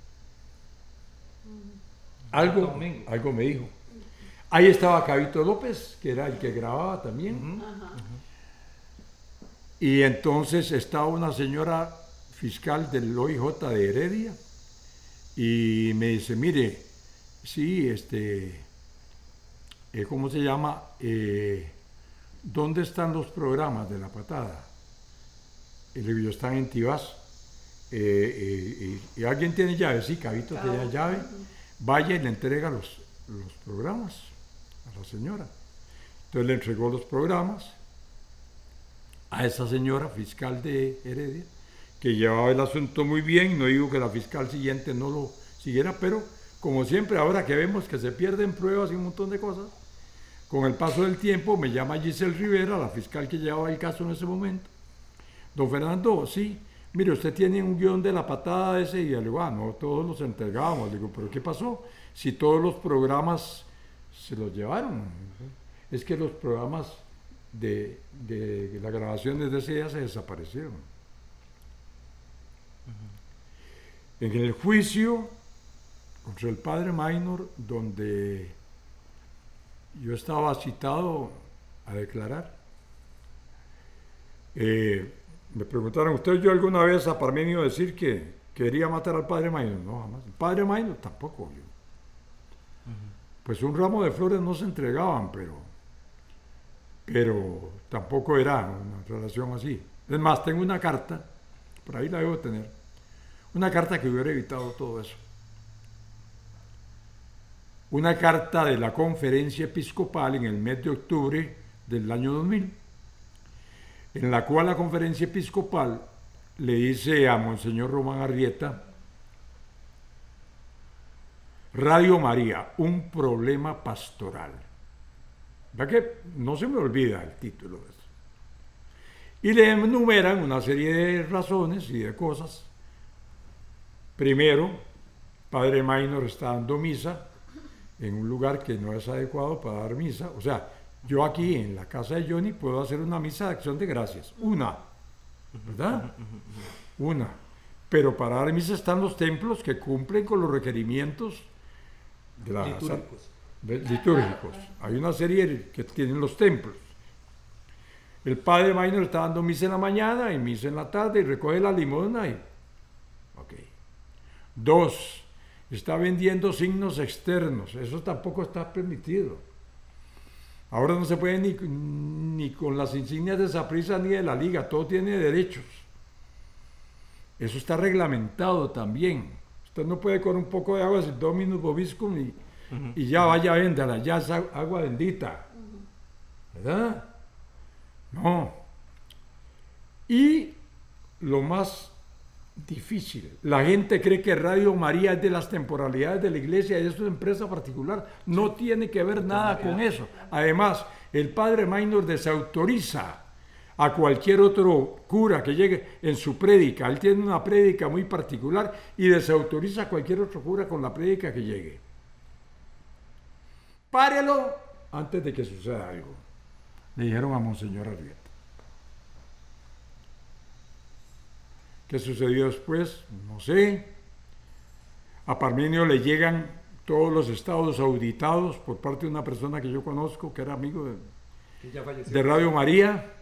Algo, Domingo. algo me dijo. Ahí estaba Cabito López, que era el que grababa también. Y entonces estaba una señora fiscal del OIJ de Heredia y me dice, mire, sí, este, eh, ¿cómo se llama? Eh, ¿Dónde están los programas de la patada? Y le digo, están en Tibás. Eh, eh, y, alguien tiene llave, sí, Cabito tenía llave. Vaya y le entrega los, los programas a la señora. Entonces le entregó los programas a esa señora fiscal de Heredia, que llevaba el asunto muy bien, no digo que la fiscal siguiente no lo siguiera, pero como siempre, ahora que vemos que se pierden pruebas y un montón de cosas, con el paso del tiempo me llama Giselle Rivera, la fiscal que llevaba el caso en ese momento. Don Fernando, sí, mire, usted tiene un guion de la patada ese y le ah, no, todos los entregábamos. Digo, pero ¿qué pasó? Si todos los programas se los llevaron. Es que los programas de, de las grabaciones de ese día se desaparecieron. En el juicio contra el padre Minor, donde yo estaba citado a declarar, eh, me preguntaron, ¿usted oyó alguna vez a Parmenio decir que quería matar al padre Minor? No, jamás. El padre Minor tampoco oyó. pues un ramo de flores no se entregaban, pero, pero tampoco era una relación así. Es más, tengo una carta, por ahí la debo tener, una carta que hubiera evitado todo eso. Una carta de la conferencia episcopal en el mes de octubre del año 2000, en la cual la conferencia episcopal le dice a Monseñor Román Arrieta, Radio María, un problema pastoral. ¿Verdad que no se me olvida el título de eso? Y le enumeran una serie de razones y de cosas. Primero, Padre Maynor está dando misa en un lugar que no es adecuado para dar misa. O sea, yo aquí en la casa de Johnny puedo hacer una misa de acción de gracias. Una. ¿Verdad? Una. Pero para dar misa están los templos que cumplen con los requerimientos de la Litúrgicos. de- litúrgicos. Hay una serie que tienen los templos. El padre Maynor está dando misa en la mañana y misa en la tarde y recoge la limosna y... Dos, está vendiendo signos externos. Eso tampoco está permitido. Ahora no se puede ni, ni con las insignias de Saprissa ni de la liga. Todo tiene derechos. Eso está reglamentado también. Usted no puede con un poco de agua decir Dominus Bobiscum y, y ya vaya, véndala, ya es ag- agua bendita. ¿Verdad? No. Y lo más difícil, la gente cree que Radio María es de las temporalidades de la iglesia y es empresa particular. No tiene que ver nada con eso. Además, el padre Maynor desautoriza a cualquier otro cura que llegue en su prédica. Él tiene una prédica muy particular y desautoriza a cualquier otro cura con la prédica que llegue. Párelo antes de que suceda algo. Le dijeron a Monseñor Arrieta. ¿Qué sucedió después? No sé. A Parmenio le llegan todos los estados auditados por parte de una persona que yo conozco, que era amigo de, de Radio María.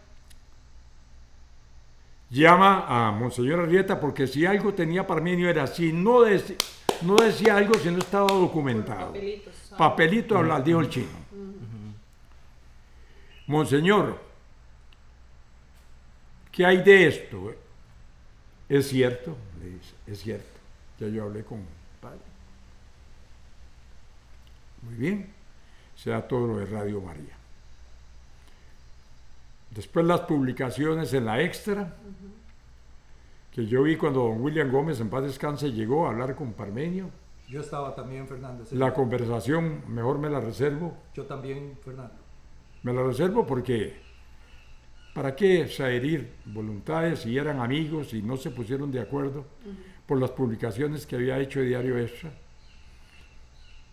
Llama a Monseñor Arrieta porque si algo tenía Parmenio era si no, dec- no decía algo si no estaba documentado. Papelitos. ah. Papelito habla, dijo el chino. Monseñor, ¿qué hay de esto? Es cierto, le dice, es cierto. Ya yo hablé con padre. Muy bien, sea todo lo de Radio María. Después las publicaciones en la extra, que yo vi cuando don William Gómez en paz descanse llegó a hablar con Parmenio. Yo estaba también, Fernando. La conversación, mejor me la reservo. Yo también, Fernando. Me la reservo porque ¿para qué o sea, herir voluntades si eran amigos y no se pusieron de acuerdo por las publicaciones que había hecho Diario Extra?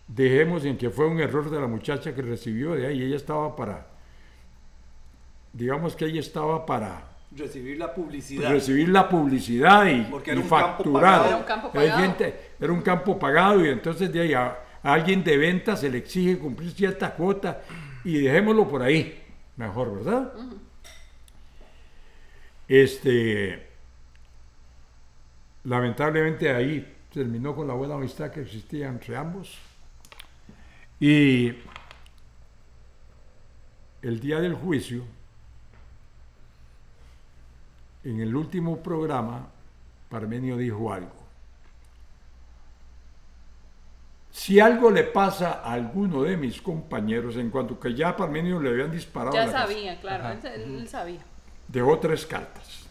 Dejemos en que fue un error de la muchacha que recibió de ahí. Ella estaba para, digamos que ella estaba para Recibir la publicidad. recibir la publicidad y, Porque era y un campo facturar. pagado. Era un campo Hay pagado. gente- era un campo pagado y entonces de ahí a, a alguien de venta se le exige cumplir cierta cuota y dejémoslo por ahí. Mejor, ¿verdad? Este, lamentablemente ahí terminó con la buena amistad que existía entre ambos. Y el día del juicio, en el último programa, Parmenio dijo algo. Si algo le pasa a alguno de mis compañeros, en cuanto que ya a Parmenio le habían disparado, Ya la casa, sabía, claro. Él, él sabía. Dejó tres cartas.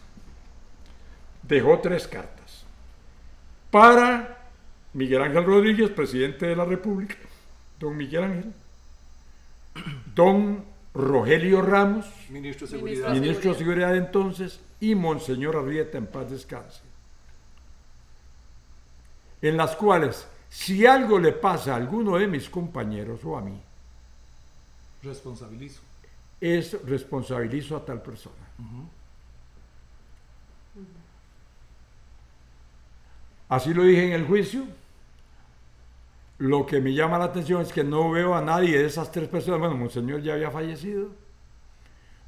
Dejó tres cartas. Para Miguel Ángel Rodríguez, presidente de la República, don Miguel Ángel, don Rogelio Ramos, Ministro de Seguridad. de ministro de Seguridad. Seguridad de entonces, y Monseñor Arrieta en paz descanse. En las cuales, si algo le pasa a alguno de mis compañeros o a mí, Responsabilizo. es responsabilizo a tal persona. Así lo dije en el juicio. Lo que me llama la atención es que no veo a nadie de esas tres personas. Bueno, Monseñor ya había fallecido.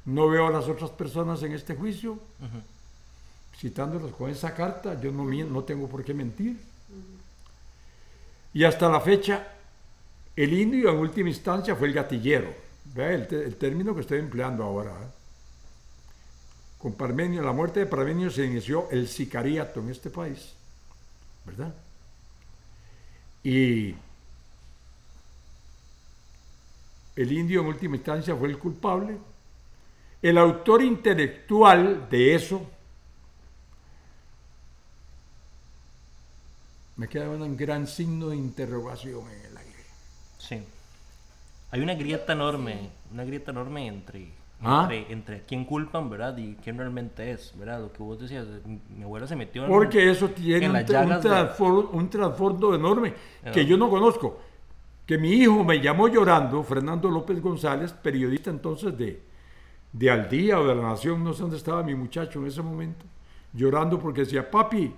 No veo a las otras personas en este juicio. Citándolas con esa carta, yo no, tengo por qué mentir. Y hasta la fecha, El indio en última instancia fue el gatillero. Vea el, te- el término que estoy empleando ahora. ¿eh? Con Parmenio, la muerte de Parmenio se inició el sicariato en este país. ¿Verdad? Y el indio en última instancia fue el culpable. El autor intelectual de eso me queda un gran signo de interrogación en el aire. Sí. Hay una grieta enorme, una grieta enorme entre, Ah. entre, entre quién culpan, ¿verdad? Y quién realmente es, ¿verdad? Lo que vos decías, mi mi abuela se metió en... Porque eso tiene en un, un llagas de- un trasfondo enorme que yo no conozco. Que mi hijo me llamó llorando, Fernando López González, periodista entonces de, de Al Día o de La Nación, no sé dónde estaba mi muchacho en ese momento, llorando porque decía, papi,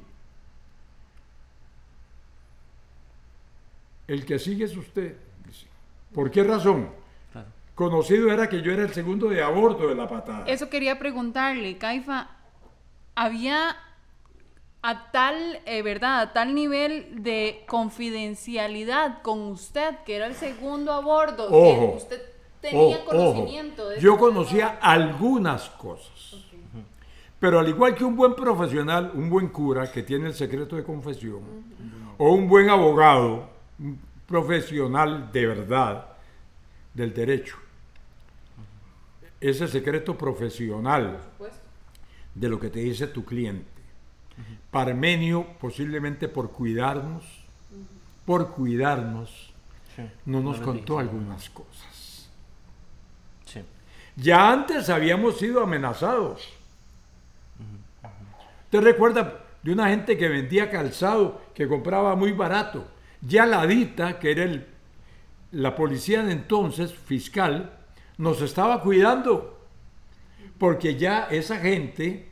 el que sigue es usted. ¿Por qué razón? Conocido era que yo era el segundo de a bordo de la patada. Eso quería preguntarle, Caifa. Había a tal, eh, ¿verdad? A tal nivel de confidencialidad con usted, que era el segundo a bordo, Ojo. que usted tenía Ojo, conocimiento de Yo eso. conocía algunas cosas. Pero al igual que un buen profesional, un buen cura que tiene el secreto de confesión, o un buen abogado, un profesional de verdad del derecho, ese secreto profesional de lo que te dice tu cliente. Parmenio, posiblemente por cuidarnos, por cuidarnos, Sí. no nos contó dije. algunas cosas. Sí. Ya antes habíamos sido amenazados. ¿Usted recuerda de una gente que vendía calzado, que compraba muy barato? Ya la DITA, que era el- la policía de entonces, fiscal, nos estaba cuidando. Porque ya esa gente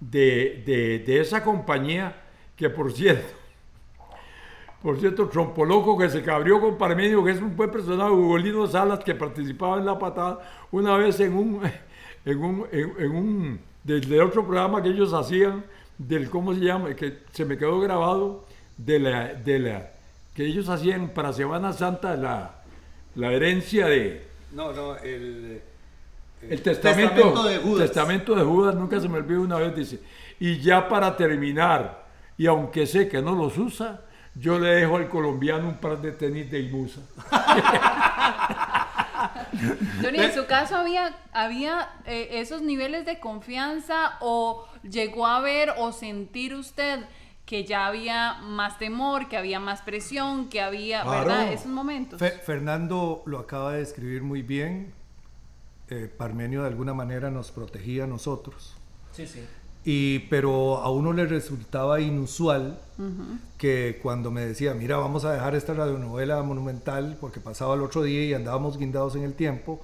de, de- esa compañía, que por cierto, por cierto, Trompoloco que se cabrió con Parmenio, que es un buen personaje, Ugolino Salas, que participaba en la patada, una vez en un, en un, en, en un, desde otro programa que ellos hacían, del, ¿cómo se llama? Que se me quedó grabado, de la, de la, que ellos hacían para Semana Santa la, la herencia de, No, no, el, el testamento, de Judas. testamento de Judas, nunca se me olvidó una vez, dice, y ya para terminar, y aunque sé que no los usa, yo le dejo al colombiano un par de tenis de. Johnny, en su caso había, había eh, esos niveles de confianza o llegó a ver o sentir usted que ya había más temor, que había más presión, que había, Claro. ¿verdad? Esos momentos. Fe- Fernando lo acaba de describir muy bien. Eh, Parmenio de alguna manera nos protegía a nosotros. Sí, sí. Y, pero a uno le resultaba inusual que cuando me decía, mira, vamos a dejar esta radionovela monumental, porque pasaba el otro día y andábamos guindados en el tiempo,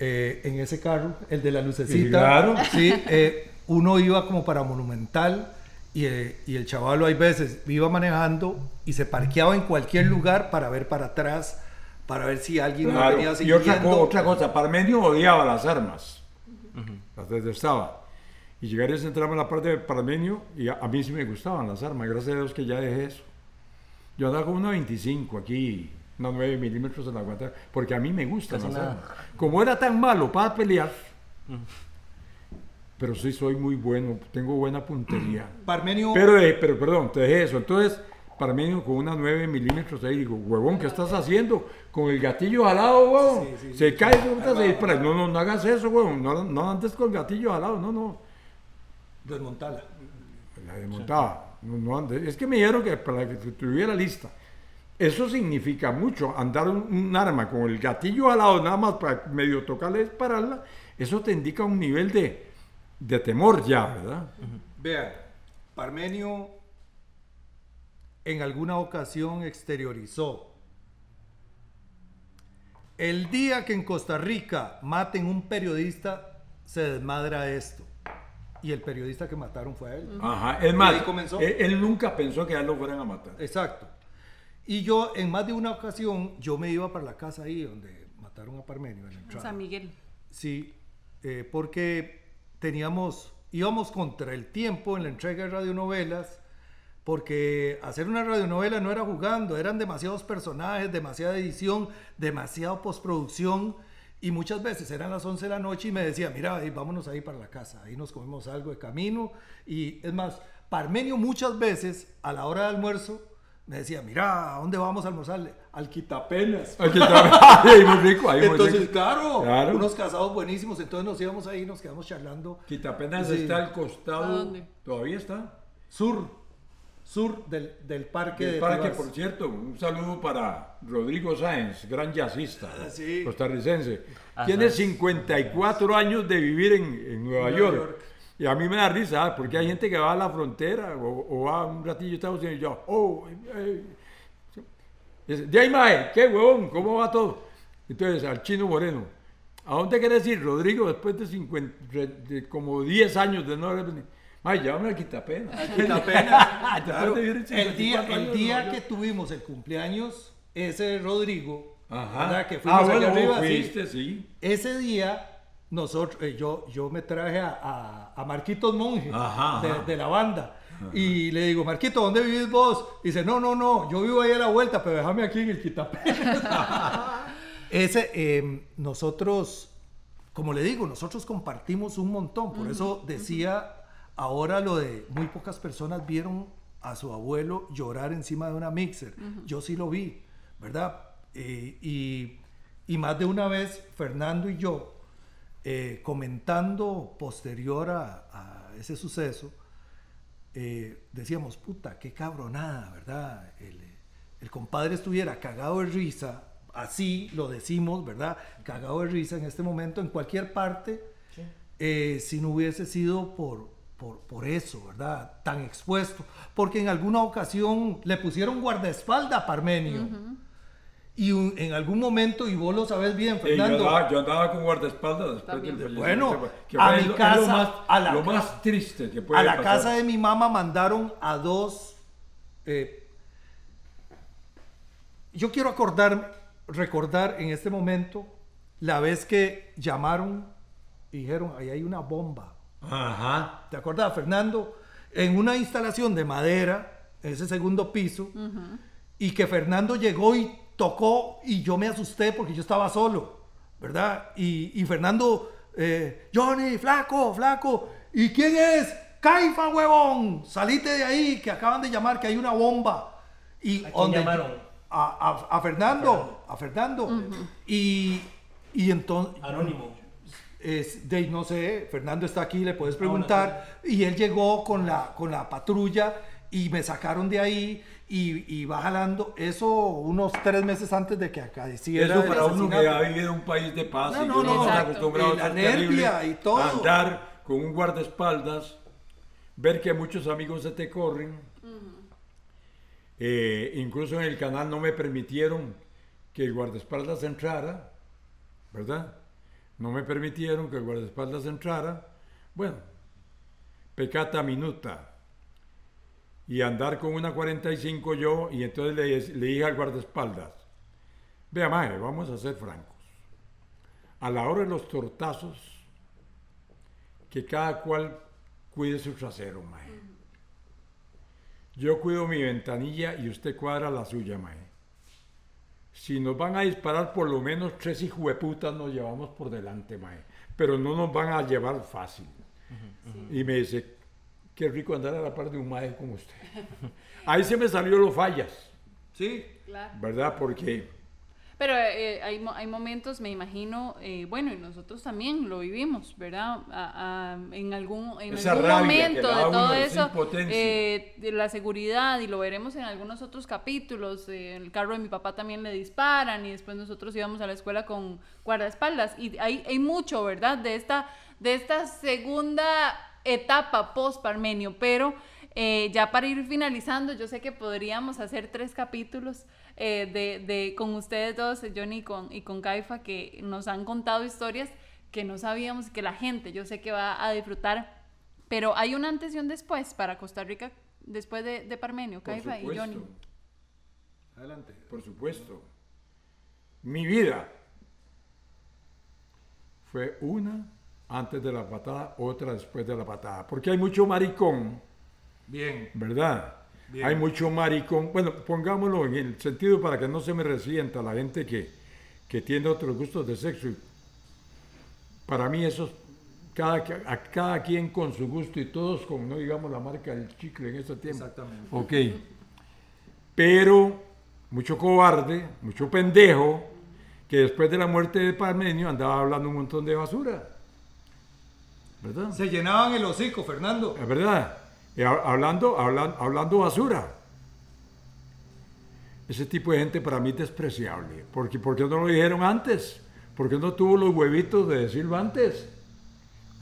eh, en ese carro, el de la lucecita, Sí, claro. sí, eh, uno iba como para monumental y, eh, y el chavalo hay veces iba manejando y se parqueaba en cualquier lugar para ver para atrás, para ver si alguien lo Claro, venía y otra, siguiendo. co- otra cosa, Parmenio odiaba las armas, las detestaba. Y llegar y sentarme en la parte de Parmenio, y a, a mí sí me gustaban las armas, gracias a Dios que ya dejé eso. Yo andaba con una 25 aquí, una 9 milímetros en la guantera, porque a mí me gustan Casi las nada. armas. Como era tan malo para pelear, pero sí soy muy bueno, tengo buena puntería. Parmenio, Pero, eh, pero perdón, te dejé eso. Entonces, Parmenio con una 9 milímetros ahí, digo, huevón, ¿qué estás haciendo? Con el gatillo jalado, huevón. Sí, sí, se sí, cae, se dispara. No, no, no hagas eso, huevón. No, no andes con el gatillo jalado, no, no. desmontala. La desmontaba. No, no andes. Es que me dijeron que para que tuviera lista. Eso significa mucho, andar un, un arma con el gatillo jalado nada más para medio tocarle dispararla, eso te indica un nivel de, de temor ya, ¿verdad? Vean, Parmenio en alguna ocasión exteriorizó. El día que en Costa Rica maten un periodista, se desmadra esto. Y el periodista que mataron fue a él. Ajá, es más, comenzó. Él, él nunca pensó que a él lo fueran a matar. Exacto. Y yo, en más de una ocasión, yo me iba para la casa ahí donde mataron a Parmenio. En. San Miguel. Sí, eh, porque teníamos, íbamos contra el tiempo en la entrega de radionovelas, porque hacer una radionovela no era jugando, eran demasiados personajes, demasiada edición, demasiada postproducción. Y muchas veces eran las 11 de la noche y me decía, mira, ahí, vámonos ahí para la casa, ahí nos comemos algo de camino. Y es más, Parmenio muchas veces a la hora de almuerzo me decía, mira, ¿a dónde vamos a almorzar? Al Quitapenas. Está. Ahí muy rico, ahí muy Entonces, rico. claro, Claro. unos casados buenísimos. Entonces nos íbamos ahí, nos quedamos charlando. Quitapenas Sí. está al costado. ¿A dónde? ¿Todavía está? Sur, sur del, del parque El de parque, por cierto, un saludo para Rodrigo Sáenz, gran jazzista Ah, sí. costarricense. Ajá. Tiene 54 años de vivir en, en Nueva Nueva York. York. Y a mí me da risa, ¿ah? porque hay gente que va a la frontera o, o va un ratillo a Estados Unidos y yo, oh, eh, eh, de ahí, mae, qué huevón, ¿cómo va todo? Entonces, al chino moreno, ¿a dónde quieres ir, Rodrigo, después de, 50, re- de como 10 años de no haber venido? Mae, llévame a Quitapena. Claro, vivir en el día, 54 el día que tuvimos el cumpleaños, ese Rodrigo, Ajá. ¿verdad? que fuimos ah, allá bueno, arriba, sí. fuiste, sí. ese día nosotros, eh, yo, yo me traje a, a, a Marquitos Monge Ajá, de, ajá. de la banda. Y le digo, Marquito, ¿dónde vivís vos? Y dice, no, no, no, yo vivo ahí a la vuelta, pero déjame aquí en el Quitapenas. Ese, eh, nosotros, como le digo, nosotros compartimos un montón. Por eso decía ahora lo de muy pocas personas vieron a su abuelo llorar encima de una mixer. Yo sí lo vi, ¿verdad? Eh, y, y más de una vez, Fernando y yo, eh, comentando posterior a, a ese suceso, eh, decíamos, puta, qué cabronada, ¿verdad? El, el compadre estuviera cagado de risa, así lo decimos, ¿verdad? Cagado de risa en este momento, en cualquier parte, eh, si no hubiese sido por, por, por eso, ¿verdad? Tan expuesto. Porque en alguna ocasión le pusieron guardaespaldas a Parmenio. Y un- en algún momento, y vos lo sabes bien, Eh, yo, Fernando, andaba, yo andaba con guardaespaldas después del Bueno, fallecimiento, que a mi lo- casa, lo más, a la lo ca- más triste que puede a la pasar. casa de mi mamá mandaron a dos. eh, yo quiero acordar, recordar en este momento la vez que llamaron y dijeron, ahí hay una bomba. Ajá. ¿Te acuerdas, Fernando? En una instalación de madera, en ese segundo piso, y que Fernando llegó y tocó y yo me asusté porque yo estaba solo, ¿verdad? Y, y Fernando, eh, Johnny, flaco, flaco, ¿y quién es? Caifa, huevón, salite de ahí, que acaban de llamar que hay una bomba. Y quién donde- llamaron? A, a- a Fernando, a Fernando. Y, y entonces... Anónimo. Es, de, no sé, Fernando está aquí, le puedes preguntar. Y él llegó con la, con la patrulla y me sacaron de ahí y, y va jalando. Eso unos tres meses antes de que acadeciera Eso para uno que ha vivido en un país de paz No, y no, no. Exacto. acostumbrado Y la a nervia y todo. andar con un guardaespaldas, ver que muchos amigos se te corren. Eh, incluso en el canal no me permitieron que el guardaespaldas entrara, ¿verdad? No me permitieron que el guardaespaldas entrara. Bueno, pecata minuta. Y andar con una 45 yo, y entonces le, le dije al guardaespaldas, vea, madre, vamos a ser francos. A la hora de los tortazos, que cada cual cuide su trasero, mae. Yo cuido mi ventanilla y usted cuadra la suya, mae. Si nos van a disparar, por lo menos tres hijueputas nos llevamos por delante, mae. Pero no nos van a llevar fácil. Y me dice, qué rico andar a la par de un mae como usted. Ahí se me salió los fallas, Sí, Claro. ¿verdad? Porque Pero eh, hay, mo- hay momentos, me imagino, eh, bueno, y nosotros también lo vivimos, ¿verdad? A- a- en algún, en algún momento de todo eso, eh, de la seguridad, y lo veremos en algunos otros capítulos. eh, en el carro de mi papá también le disparan, y después nosotros íbamos a la escuela con guardaespaldas. Y hay, hay mucho, ¿verdad? De esta, de esta segunda etapa post-Parmenio, pero eh, ya para ir finalizando, yo sé que podríamos hacer tres capítulos eh, de, de- con ustedes dos, Johnny y con, y con Caifa, que nos han contado historias que no sabíamos que la gente, yo sé que va a disfrutar, pero hay un antes y un después para Costa Rica después de, de Parmenio, por Caifa y Johnny. adelante. por supuesto, mi vida fue una antes de la patada, otra después de la patada. Porque hay mucho maricón, Bien, ¿verdad? Hay mucho maricón. Bueno, pongámoslo en el sentido para que no se me resienta la gente que, que tiene otros gustos de sexo. Para mí eso es cada, a cada quien con su gusto y todos con, no digamos la marca del chicle en este tiempo. Exactamente. Ok. Pero mucho cobarde, mucho pendejo, que después de la muerte de Parmenio andaba hablando un montón de basura. ¿Verdad? Se llenaban el hocico, Fernando. Es verdad. Y hablando, hablando, hablando basura. Ese tipo de gente para mí es despreciable. Porque, ¿Por qué no lo dijeron antes? ¿Por qué no tuvo los huevitos de decirlo antes?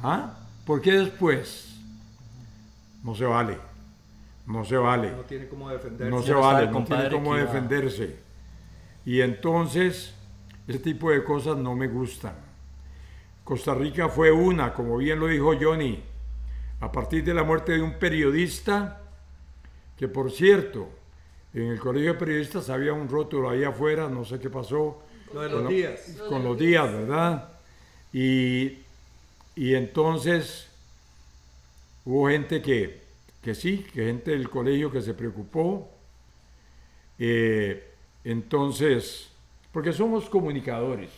¿Ah? ¿Por qué después? No se vale. No se vale. No tiene cómo defenderse. No se vale, no tiene cómo defenderse. Y entonces, ese tipo de cosas no me gustan. Costa Rica fue una, como bien lo dijo Johnny, a partir de la muerte de un periodista, que por cierto, en el colegio de periodistas había un rótulo ahí afuera, no sé qué pasó. Lo de con los la- días. Con los días, ¿verdad? Y, y entonces hubo gente que, que sí, que gente del colegio que se preocupó. Eh, entonces, porque somos comunicadores,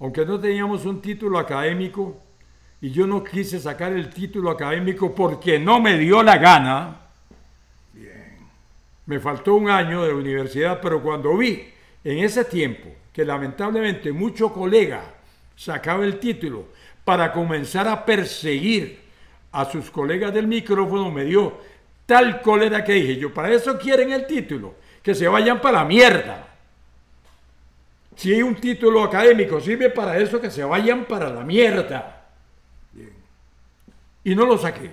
aunque no teníamos un título académico, y yo no quise sacar el título académico porque no me dio la gana. Me faltó un año de universidad, pero cuando vi en ese tiempo que lamentablemente mucho colega sacaba el título para comenzar a perseguir a sus colegas del micrófono, me dio tal cólera que dije, yo, para eso quieren el título, que se vayan para la mierda. Si hay un título académico, sirve para eso, que se vayan para la mierda. Y no lo saqué.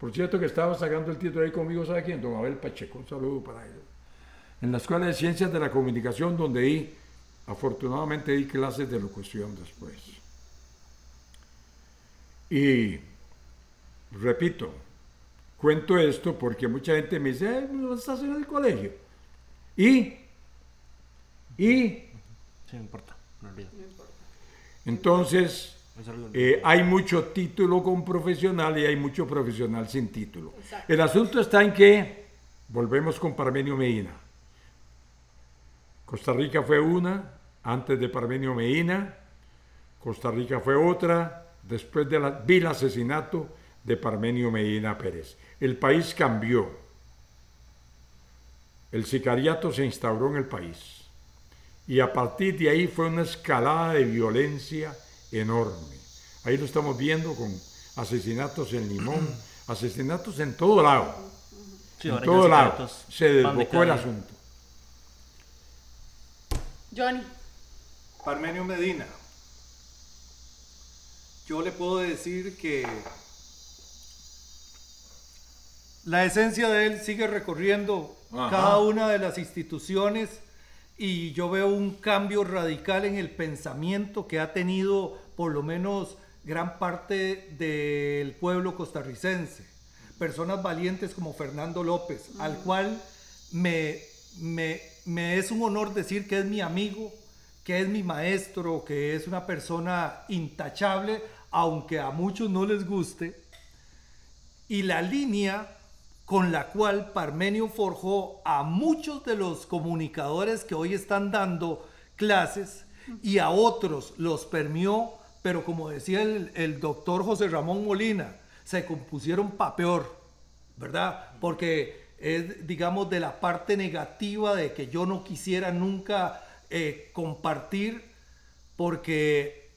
Por cierto que estaba sacando el título ahí conmigo, ¿sabe quién? Don Abel Pacheco, un saludo para él. En la Escuela de Ciencias de la Comunicación, donde di, afortunadamente di clases de locución después. Y repito, cuento esto porque mucha gente me dice, "Ay, no estás en el colegio. Y, y, Sí, no importa. No olvido. entonces, Es algo- Eh, hay mucho título con profesional y hay mucho profesional sin título. El asunto está en que, volvemos con Parmenio Medina. Costa Rica fue una, antes de Parmenio Medina. Costa Rica fue otra, después del vil asesinato de Parmenio Medina Pérez. El país cambió. El sicariato se instauró en el país. Y a partir de ahí fue una escalada de violencia enorme. Ahí lo estamos viendo con asesinatos en Limón, asesinatos en todo lado. Sí, en todo lado. Se desbocó el asunto. Johnny. Parmenio Medina. Yo le puedo decir que la esencia de él sigue recorriendo Ajá. cada una de las instituciones y yo veo un cambio radical en el pensamiento que ha tenido por lo menos gran parte del pueblo costarricense. Personas valientes como Fernando López, al cual me, me, me es un honor decir que es mi amigo, que es mi maestro, que es una persona intachable, aunque a muchos no les guste. Y la línea con la cual Parmenio forjó a muchos de los comunicadores que hoy están dando clases y a otros los permió, pero como decía el, doctor José Ramón Molina, se compusieron pa' peor, ¿verdad? Porque es, digamos, de la parte negativa de que yo no quisiera nunca eh, compartir, porque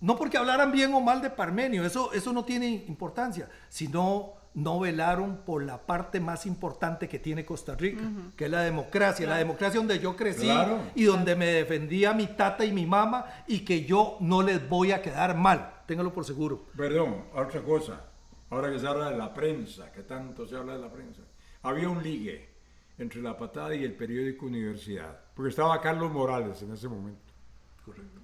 no porque hablaran bien o mal de Parmenio, eso, eso no tiene importancia, sino no velaron por la parte más importante que tiene Costa Rica, que es la democracia, la democracia donde yo crecí Claro. y donde me defendía mi tata y mi mamá y que yo no les voy a quedar mal, téngalo por seguro. Perdón, otra cosa. Ahora que se habla de la prensa, que tanto se habla de la prensa. Había un ligue entre la patada y el periódico Universidad, porque estaba Carlos Morales en ese momento. Correcto.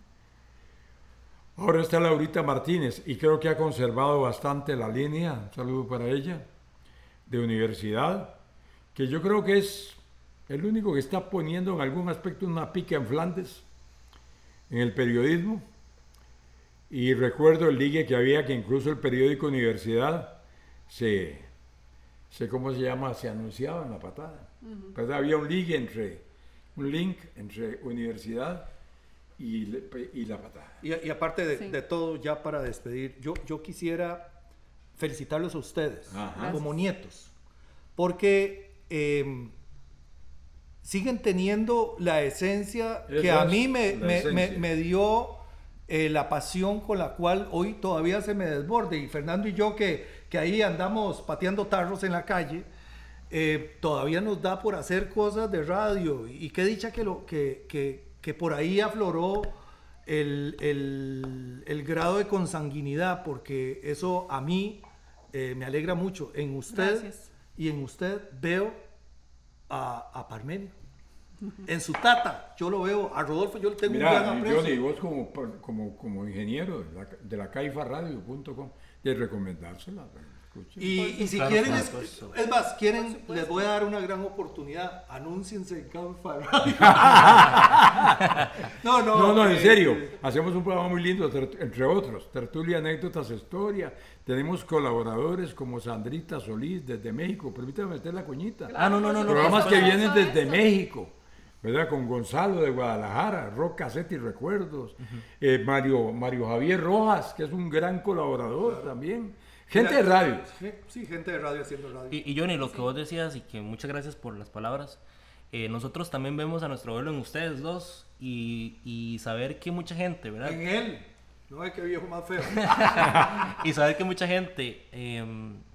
Ahora está Laurita Martínez y creo que ha conservado bastante la línea, un saludo para ella, de universidad, que yo creo que es el único que está poniendo en algún aspecto una pica en Flandes en el periodismo. Y recuerdo el ligue que había que incluso el periódico Universidad se, sé cómo se llama, se anunciaba en la patada. Pues había un link entre, un link entre universidad y, le- y la patada. Y, y aparte de, Sí. de todo, ya para despedir, yo, yo quisiera felicitarlos a ustedes Ajá. como nietos, porque eh, siguen teniendo la esencia que a es mí me, me- me- dio eh, la pasión con la cual hoy todavía se me desborde. Y Fernando y yo, que, que ahí andamos pateando tarros en la calle, eh, todavía nos da por hacer cosas de radio. Y qué dicha que, lo, que, que, que por ahí afloró el, el- el grado de consanguinidad, porque eso a mí eh, me alegra mucho. En usted Gracias. y en usted veo a, a Parmenio. En su tata, yo lo veo, a Rodolfo yo le tengo un gran aprecio. Johnny, vos como, como, como ingeniero de la, de la caifaradio.com, de recomendársela. Y, y si Claro, quieren, es, más, quieren, les voy a dar una gran oportunidad. Anúnciense en Radio. no, no. No, no, en eh, serio. Hacemos un programa muy lindo, entre otros. Tertulia, anécdotas, historia. Tenemos colaboradores como Sandrita Solís desde México. Permítame meter la coñita. Ah, no, no, no. Programas que vienen desde eso. México. ¿Verdad? Con Gonzalo de Guadalajara, Cassette y Recuerdos. Eh, Mario, Mario Javier Rojas, que es un gran colaborador también. Gente de radio. Sí, gente de radio haciendo radio. Y, y Johnny, lo que vos decías y que muchas gracias por las palabras. eh, nosotros también vemos a nuestro abuelo en ustedes dos y, y saber que mucha gente, ¿verdad? en él. No es que viejo más feo. y saber que mucha gente eh,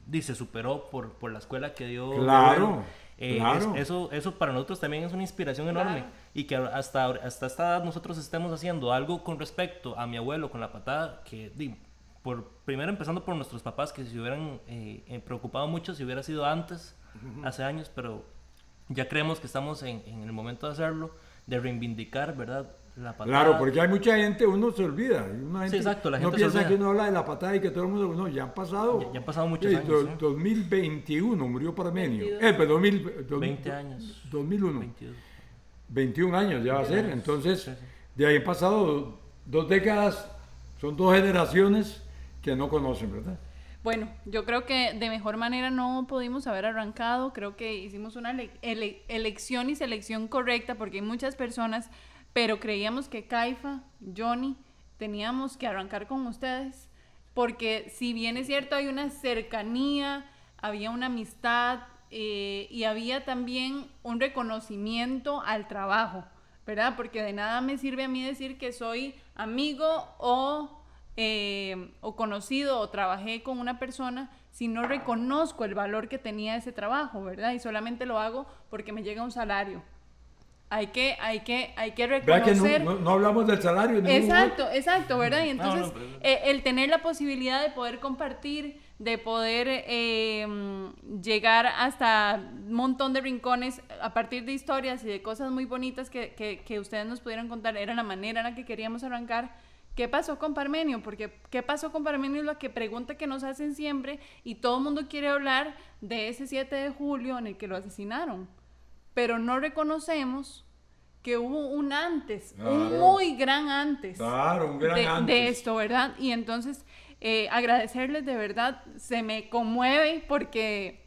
dice superó por, por la escuela que dio. Claro, eh, claro. es- eso, eso para nosotros también es una inspiración enorme. Claro. Y que hasta, hasta esta edad nosotros estemos haciendo algo con respecto a mi abuelo con la patada, que di, por, primero empezando por nuestros papás, que se hubieran eh, preocupado mucho si hubiera sido antes, hace años, pero ya creemos que estamos en, en el momento de hacerlo, de reivindicar, ¿verdad? La patada. Claro, porque hay mucha gente, uno se olvida. gente, exacto, la no gente se piensa olvida. que uno habla de la patada y que todo el mundo. No, ya han pasado. Ya- ya han pasado muchos eh, años, do- sí. 2021 murió Parmenio. 22. Eh, pues 2000, do- 20 años. 2001. 22. 21 años ya va a ser. Entonces, Sí, sí. de ahí han pasado dos décadas, son dos generaciones que no conocen, ¿verdad? Bueno, yo creo que de mejor manera no pudimos haber arrancado. Creo que hicimos una ele- ele- elección y selección correcta porque hay muchas personas, pero creíamos que Caifa, Johnny, teníamos que arrancar con ustedes. Porque si bien es cierto, hay una cercanía, había una amistad eh, y había también un reconocimiento al trabajo, ¿verdad? Porque de nada me sirve a mí decir que soy amigo o eh, o conocido o trabajé con una persona si no reconozco el valor que tenía ese trabajo, ¿verdad? Y solamente lo hago porque me llega un salario. Hay que, hay que, hay que ¿Verdad que no, reconocer. no- no hablamos del salario? Exacto, exacto, ¿verdad? Y entonces no, pero- eh, el tener la posibilidad de poder compartir, de poder eh, mm, llegar hasta un montón de rincones a partir de historias y de cosas muy bonitas que, que, que ustedes nos pudieran contar, era la manera en la que queríamos arrancar. ¿Qué pasó con Parmenio? Porque ¿qué pasó con Parmenio? Es la que pregunta que nos hacen siempre y todo el mundo quiere hablar de ese 7 de julio en el que lo asesinaron. Pero no reconocemos que hubo un antes, un muy gran antes Claro, un gran de, antes. de esto, ¿verdad? Y entonces eh, agradecerles de verdad, se me conmueve porque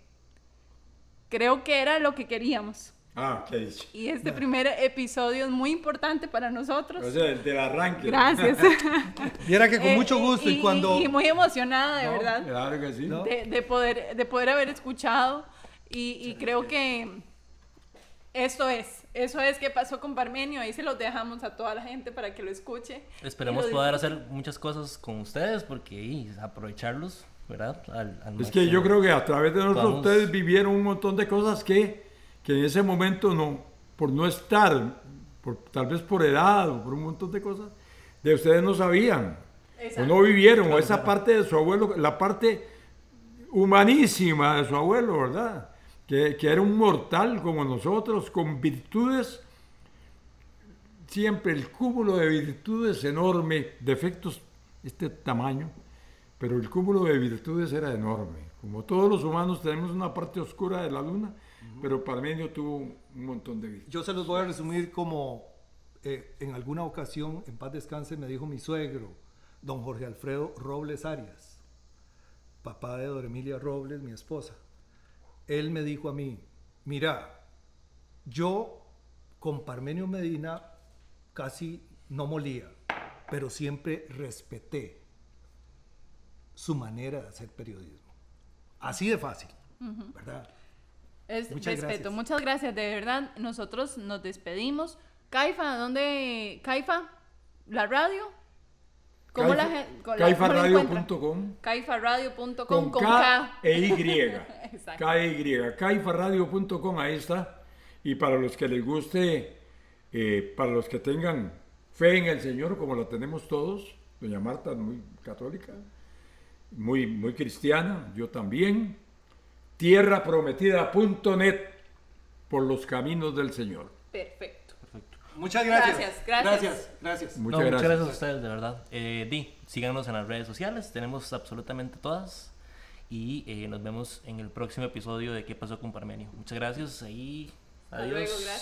creo que era lo que queríamos. Ah, qué dicho. Y este primer episodio es muy importante para nosotros. O sea, el del arranque. Gracias. Viera que con Eh, mucho gusto y, cuando... y muy emocionada, de verdad, Claro que sí. No. de, de poder, de poder haber escuchado. Y, y creo que esto es, eso es que pasó con Parmenio. Ahí se los dejamos a toda la gente para que lo escuche. Esperemos Y lo poder hacer muchas cosas con ustedes porque y, aprovecharlos, ¿verdad? Al, al Es que yo creo que a través de nosotros Vamos. ustedes vivieron un montón de cosas que, que en ese momento no, por no estar, por, tal vez por edad o por un montón de cosas, de ustedes no sabían. Exacto. O no vivieron, o esa parte de su abuelo, la parte humanísima de su abuelo, ¿verdad? Que, que era un mortal como nosotros, con virtudes, siempre el cúmulo de virtudes enorme, defectos este tamaño, pero el cúmulo de virtudes era enorme. Como todos los humanos tenemos una parte oscura de la luna, pero Parmenio tuvo un montón de virtudes. Yo se los voy a resumir como eh, en alguna ocasión, en paz descanse, me dijo mi suegro, don Jorge Alfredo Robles Arias, papá de Dora Emilia Robles, mi esposa. él me dijo a mí, mira, yo con Parmenio Medina casi no molía, pero siempre respeté su manera de hacer periodismo. Así de fácil, ¿verdad? Es Muchas respeto, gracias. muchas gracias, de verdad. Nosotros nos despedimos. Caifa, ¿dónde? Caifa, la radio. ¿Cómo co- la-? Caifaradio.com Caifaradio.com con con K, K. e Y. K e Y. Caifaradio.com, ahí está. Y para los que les guste, eh, para los que tengan fe en el Señor, como la tenemos todos, doña Marta es muy católica, muy, muy cristiana, yo también. Tierraprometida.net por los caminos del Señor. Perfecto. Muchas gracias. Gracias, gracias. Gracias, gracias. Muchas No, gracias. muchas gracias a ustedes, de verdad. Eh, di, síganos en las redes sociales, tenemos absolutamente todas. Y eh, nos vemos en el próximo episodio de ¿Qué pasó con Parmenio? Muchas gracias y Hasta adiós. luego, gracias.